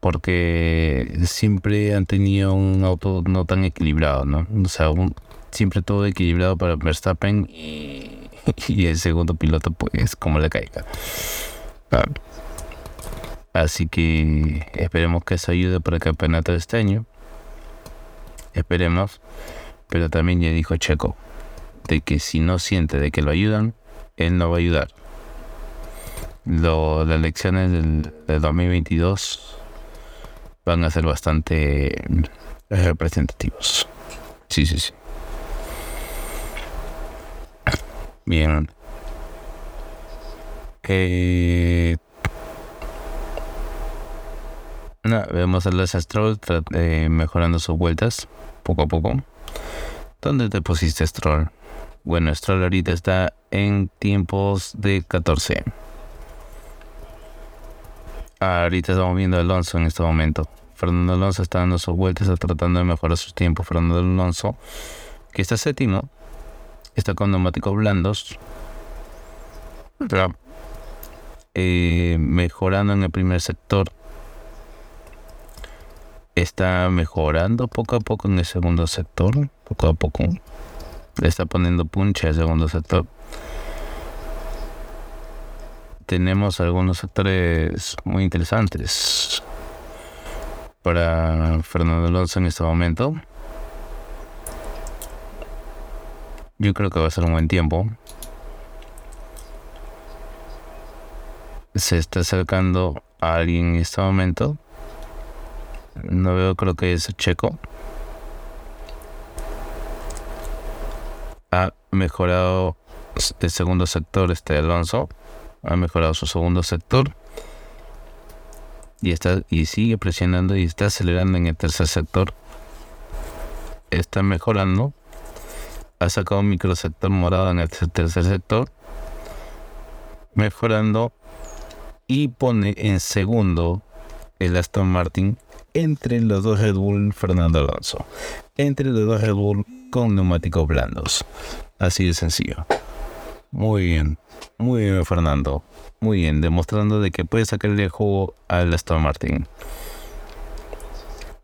porque siempre han tenido un auto no tan equilibrado, ¿no? O sea, siempre todo equilibrado para Verstappen y, y, el segundo piloto, pues como le caiga. Ah. Así que esperemos que eso ayude para el campeonato de este año. Esperemos. Pero también ya dijo Checo de que si no siente de que lo ayudan, él no va a ayudar. las elecciones del, 2022 van a ser bastante representativos. Sí, sí, sí. Bien. Eh, no, vemos a los Stroll eh, mejorando sus vueltas poco a poco. ¿Dónde te pusiste Stroll? Bueno, Stroll ahorita está en tiempos de 14. Ahorita estamos viendo a Alonso en este momento. Fernando Alonso está dando sus vueltas, está tratando de mejorar sus tiempos. Fernando Alonso, que está séptimo, está con neumáticos blandos. Eh, mejorando en el primer sector está mejorando poco a poco en el segundo sector, poco a poco. Le está poniendo punche al segundo sector. Tenemos algunos sectores muy interesantes para Fernando Alonso en este momento. Yo creo que va a ser un buen tiempo. Se está acercando a alguien en este momento no veo, creo que es Checo. Ha mejorado de segundo sector este Alonso. Ha mejorado su segundo sector. Y está y sigue presionando y está acelerando en el tercer sector. Está mejorando. Ha sacado un microsector morado en el tercer sector. Mejorando. Y pone en segundo el Aston Martin entre los dos Red Bull Fernando Alonso. Entre los dos Red Bull con neumáticos blandos. Así de sencillo. Muy bien. Muy bien, Fernando. Muy bien, demostrando de que puede sacarle juego al Aston Martin.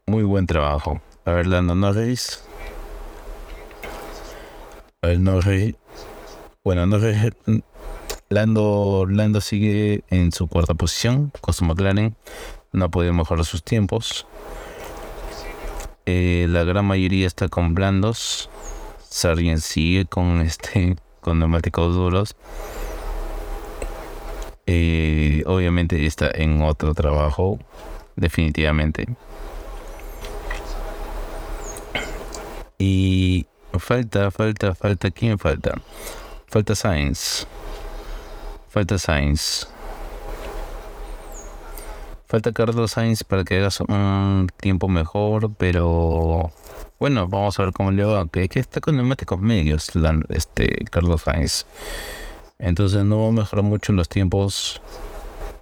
Muy buen trabajo. A ver, Lando Norris. El Norris. Bueno, Norris. Lando, Lando sigue en su cuarta posición con su McLaren no ha podido mejorar sus tiempos. Eh, la gran mayoría está con blandos. Sargent sigue con este con neumáticos duros. Eh, obviamente está en otro trabajo, definitivamente. Y falta, falta, falta, ¿quién falta? Falta Science. Falta Science. Falta Carlos Sainz para que hagas un tiempo mejor, pero bueno, vamos a ver cómo le va. Que, que está con neumáticos medios, este Carlos Sainz. Entonces no va a mejorar mucho los tiempos,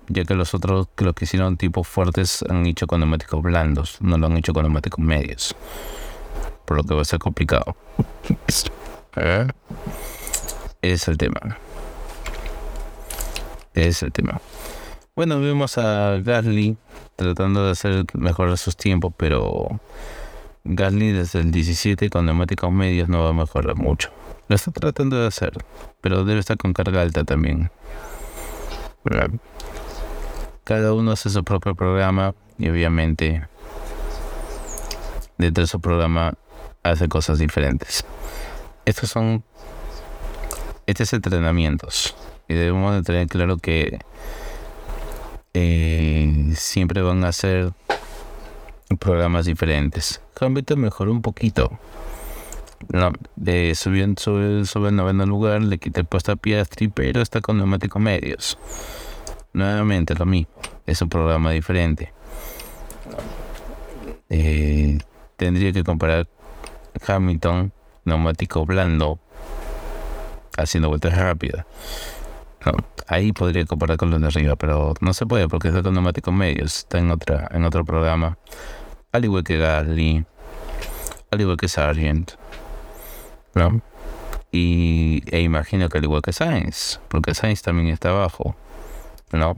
ya que los otros que los que hicieron tipos fuertes han hecho con neumáticos blandos, no lo han hecho con neumáticos medios. Por lo que va a ser complicado. ¿Eh? Es el tema. Es el tema. Bueno, vemos a Gasly tratando de hacer mejorar sus tiempos, pero Gasly desde el 17 con neumáticos medios no va a mejorar mucho. Lo está tratando de hacer, pero debe estar con carga alta también. Cada uno hace su propio programa y obviamente dentro de su programa hace cosas diferentes. Estos son estos entrenamientos y debemos de tener claro que eh, siempre van a ser programas diferentes. Hamilton mejoró un poquito. No, de subiendo sobre, sobre el noveno lugar, le quité el puesto a Piastri, pero está con neumáticos medios. Nuevamente lo mismo, es un programa diferente. Eh, tendría que comparar Hamilton, neumático blando, haciendo vueltas rápidas. Ahí podría comparar con los de arriba, pero no se puede porque está con neumáticos medios, está en otra, en otro programa. Al igual que Gasly, al igual que Sargent. Y e imagino que al igual que Sainz, porque Sainz también está abajo. ¿no?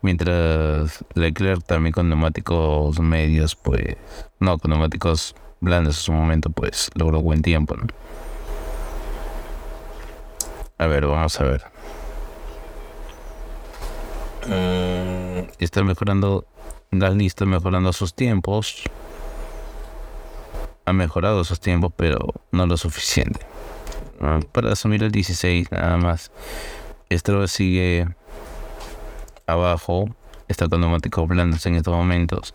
Mientras Leclerc también con neumáticos medios, pues, no, con neumáticos blandos en su momento, pues, logró buen tiempo, ¿no? A ver, vamos a ver. Mm, está mejorando, Gasly está mejorando sus tiempos. Ha mejorado sus tiempos, pero no lo suficiente. Para asumir el 16, nada más. Esto sigue abajo, está con neumáticos blandos en estos momentos,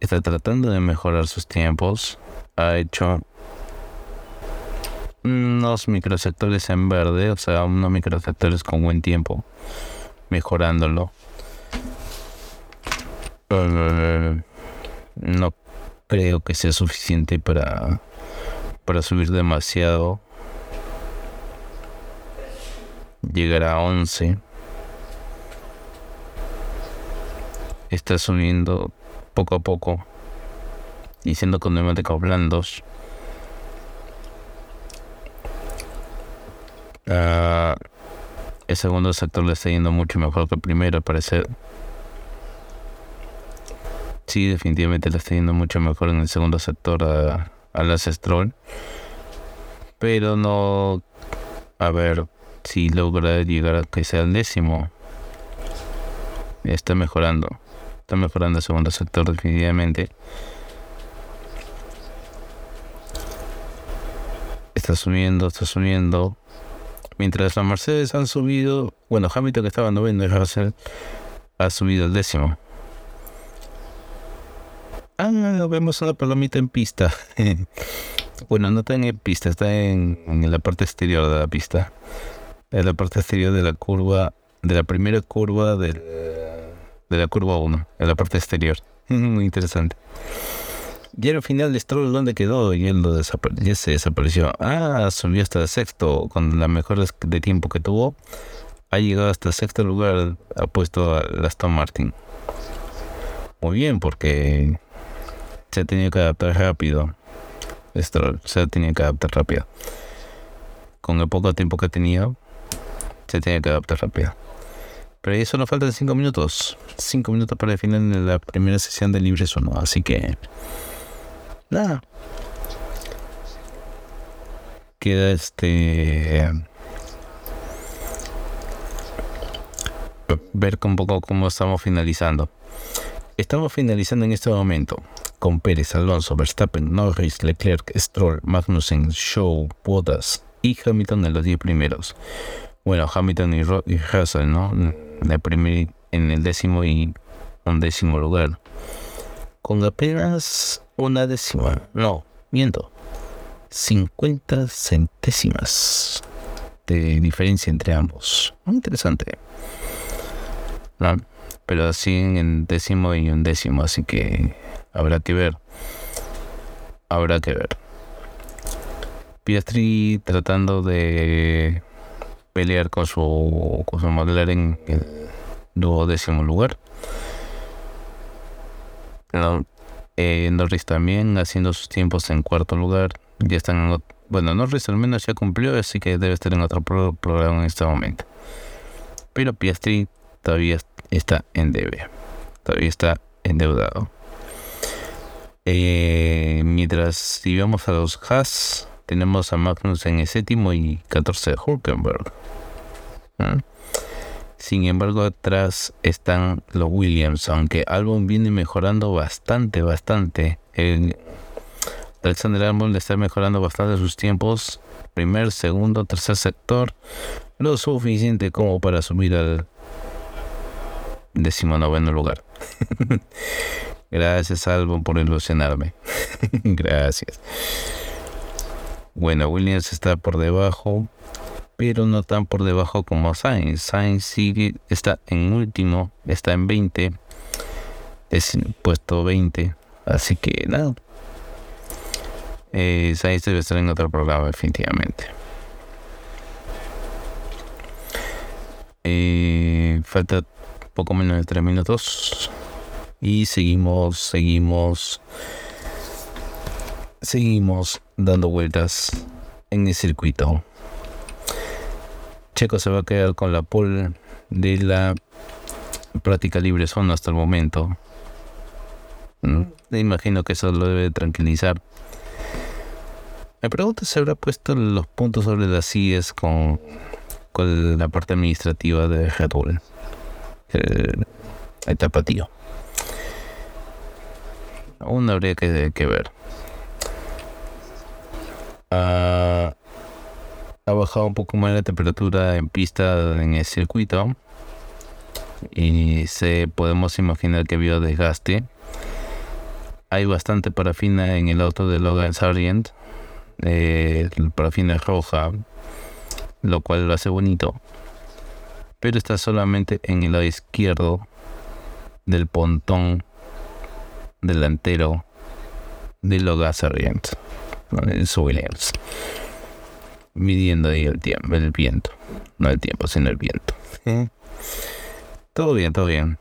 está tratando de mejorar sus tiempos, ha hecho unos microsectores en verde, o sea, unos microsectores con buen tiempo, mejorándolo. Eh, no creo que sea suficiente para, para subir demasiado. Llegar a 11 está subiendo poco a poco y siendo con neumáticos blandos. Uh, el segundo sector le está yendo mucho mejor que el primero, al parecer. Sí, definitivamente le está yendo mucho mejor en el segundo sector a, a las Stroll. Pero no. A ver si logra llegar a que sea el décimo. Está mejorando. Está mejorando el segundo sector definitivamente. Está subiendo, está subiendo. Mientras las Mercedes han subido, bueno, Hamilton que estaba noveno Russell ha subido el décimo. Ah, vemos una palomita en pista. bueno, no está en pista, está en, en, la parte exterior de la pista. En la parte exterior de la curva, de la primera curva de la curva 1, en la parte exterior. Muy interesante. Y al final de Stroll, ¿dónde quedó? Y él lo se desapareció. Ah, subió hasta el sexto, con la mejor de tiempo que tuvo. Ha llegado hasta el sexto lugar, ha puesto a Aston Martin. Muy bien, porque se ha tenido que adaptar rápido. Stroll se ha tenido que adaptar rápido. Con el poco tiempo que tenía, se tenía que adaptar rápido. Pero ahí solo faltan 5 minutos. 5 minutos para el final de la primera sesión de Libre Sono. Así que. Nada. Queda este. Ver un poco cómo estamos finalizando. Estamos finalizando en este momento con Pérez, Alonso, Verstappen, Norris, Leclerc, Stroll, Magnussen, Show, Bottas y Hamilton en los 10 primeros. Bueno, Hamilton y, Russell, ¿no? en el décimo y un décimo lugar. Con apenas una décima, no, miento, 50 centésimas de diferencia entre ambos. Muy interesante. Pero así en décimo y un décimo, así que habrá que ver. Habrá que ver. Piastri tratando de pelear con su, con su en el duodécimo lugar. Eh, Norris también haciendo sus tiempos en cuarto lugar. Ya están en, bueno, Norris al menos ya cumplió, así que debe estar en otro programa en este momento. Pero Piastri todavía está en debe. Todavía está endeudado. Eh, mientras si a los Haas, tenemos a Magnus en el séptimo y 14 de Hulkenberg. Sin embargo, atrás están los Williams, aunque Albon viene mejorando bastante, bastante. El Alexander Albon le está mejorando bastante sus tiempos. Primer, segundo, tercer sector. Lo suficiente como para subir al, decimonoveno lugar. Gracias, Albo, por ilusionarme. Gracias. Bueno, Williams está por debajo, pero no tan por debajo como Sainz. Sainz sigue, está en último, está en 20, es puesto 20, así que nada. Eh, Sainz debe estar en otro programa, definitivamente. Eh, falta poco menos de 3 minutos. Y seguimos, seguimos, seguimos dando vueltas en el circuito. Checo se va a quedar con la pole de la práctica libre zona hasta el momento. Mm, me imagino que eso lo debe tranquilizar. Me pregunto si habrá puesto los puntos sobre las IES con, con la parte administrativa de Red Bull. El, el tapatío. Aún habría que, que ver. Ah, ha bajado un poco más la temperatura en pista en el circuito y se podemos imaginar que vio desgaste. Hay bastante parafina en el auto de Logan Sargent, eh, parafina roja, lo cual lo hace bonito, pero está solamente en el lado izquierdo del pontón delantero de Logan Sargent, en su Williams midiendo ahí el tiempo, el viento. No el tiempo, sino el viento. Todo bien, todo bien.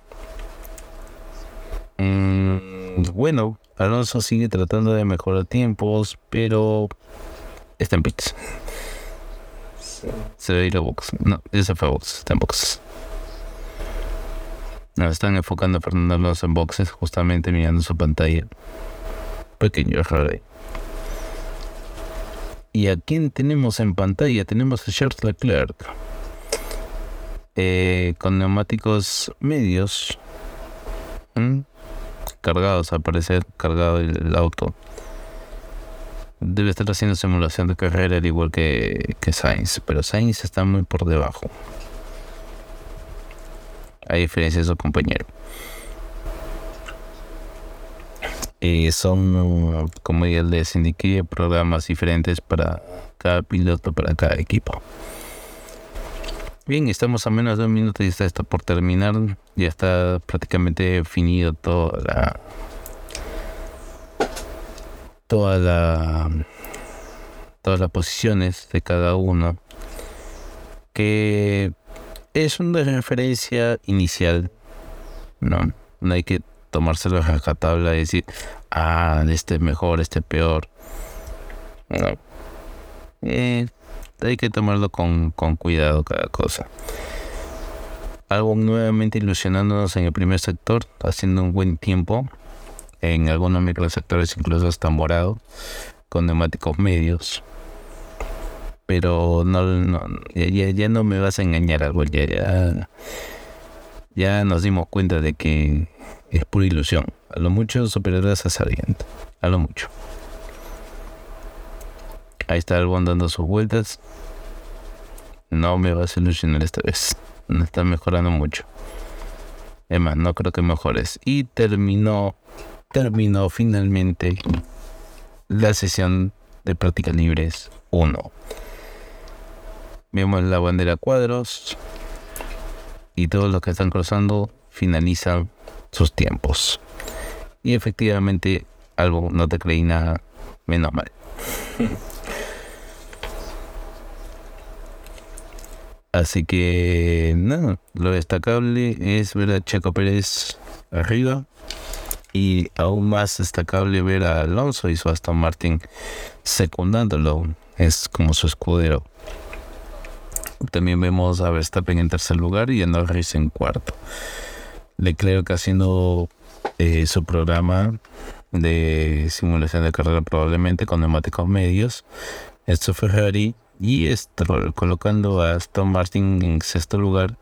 Mm, bueno, Alonso sigue tratando de mejorar tiempos, pero está en pits. Se ve ir a box. No, ese fue box, está en box. No, están enfocando a Fernando Alonso en boxes, justamente mirando su pantalla. Pequeño error ahí. ¿Y a quién tenemos en pantalla? Tenemos a Charles Leclerc. Eh, con neumáticos medios. Cargados, al parecer, cargado el, auto. Debe estar haciendo simulación de carrera al igual que, que Sainz. Pero Sainz está muy por debajo. A diferencia de su compañero. Eh, son, como ya les indiqué, programas diferentes para cada piloto, para cada equipo. Bien, estamos a menos de un minuto y está esto por terminar. Ya está prácticamente definido toda la. Toda la. Todas las posiciones de cada uno. Que es una referencia inicial. No, no hay que tomárselo a tabla y decir, ah, este es mejor, este es peor. Eh, hay que tomarlo con, con cuidado cada cosa. Algo nuevamente ilusionándonos en el primer sector, haciendo un buen tiempo. En algunos microsectores incluso hasta morado, con neumáticos medios. Pero no, no ya, ya, no me vas a engañar algo, ya, ya, ya nos dimos cuenta de que es pura ilusión. A lo mucho superiores a Sargent. A lo mucho. Ahí está el dando sus vueltas. No me vas a ilusionar esta vez. No está mejorando mucho. Es más, no creo que mejores. Y terminó, terminó finalmente la sesión de prácticas libres 1. Vemos la bandera cuadros y todos los que están cruzando finalizan sus tiempos. Y efectivamente, algo no te creí nada, menos mal. Así que nada, lo destacable es ver a Checo Pérez arriba y aún más destacable ver a Alonso y su Aston Martin secundándolo, es como su escudero. También vemos a Verstappen en tercer lugar y a Norris en cuarto. Leclerc haciendo eh, su programa de simulación de carrera probablemente con neumáticos medios. Esto Ferrari y Stroll colocando a Aston Martin en sexto lugar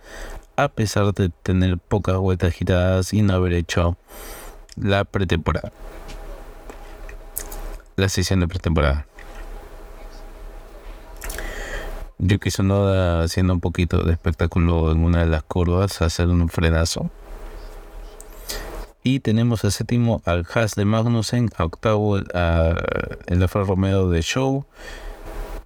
a pesar de tener pocas vueltas giradas y no haber hecho la pretemporada. La sesión de pretemporada. Yo quise no haciendo un poquito de espectáculo en una de las curvas, hacer un frenazo Y tenemos el séptimo al Haas de Magnussen, a octavo el Alfa Romeo de Show,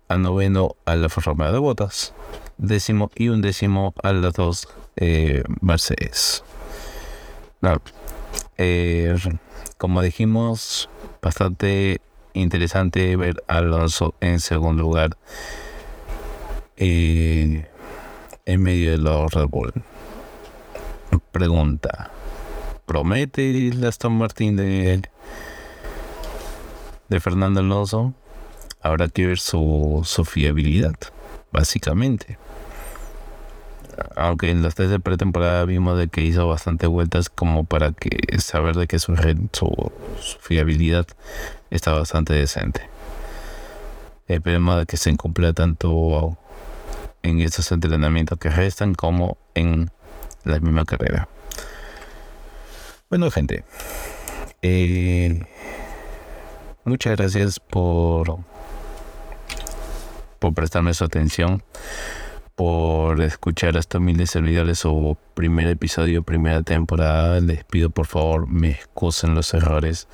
a noveno al Alfa Romeo de Botas, décimo y un décimo a las dos eh, Mercedes. Eh, como dijimos, bastante interesante ver a Alonso en segundo lugar eh, en medio de los Red Bull. Pregunta promete el Aston Martin de, de Fernando Alonso. Habrá que ver su, su fiabilidad, básicamente. Aunque en las tres de pretemporada vimos de que hizo bastante vueltas como para que saber de que su, su, fiabilidad está bastante decente. Esperemos de que se cumpla tanto en estos entrenamientos que restan como en la misma carrera. Bueno, gente, eh, muchas gracias por, por prestarme su atención, por escuchar a estos miles servidores su primer episodio, primera temporada. Les pido por favor me excusen los errores.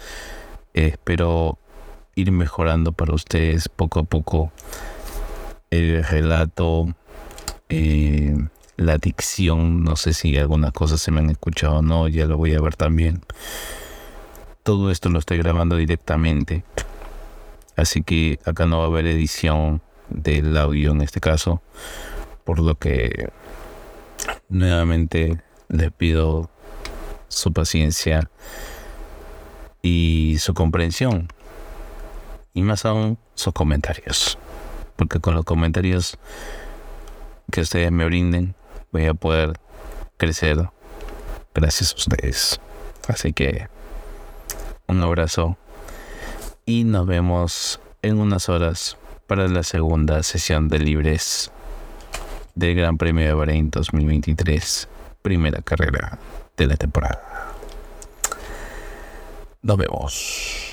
espero ir mejorando para ustedes poco a poco el relato. Eh, la dicción, no sé si algunas cosas se me han escuchado o no, ya lo voy a ver también. Todo esto lo estoy grabando directamente, así que acá no va a haber edición del audio en este caso, por lo que nuevamente les pido su paciencia y su comprensión y más aún sus comentarios porque con los comentarios que ustedes me brinden voy a poder crecer gracias a ustedes. Así que un abrazo y nos vemos en unas horas para la segunda sesión de libres del Gran Premio de Bahrein 2023, primera carrera de la temporada. Nos vemos.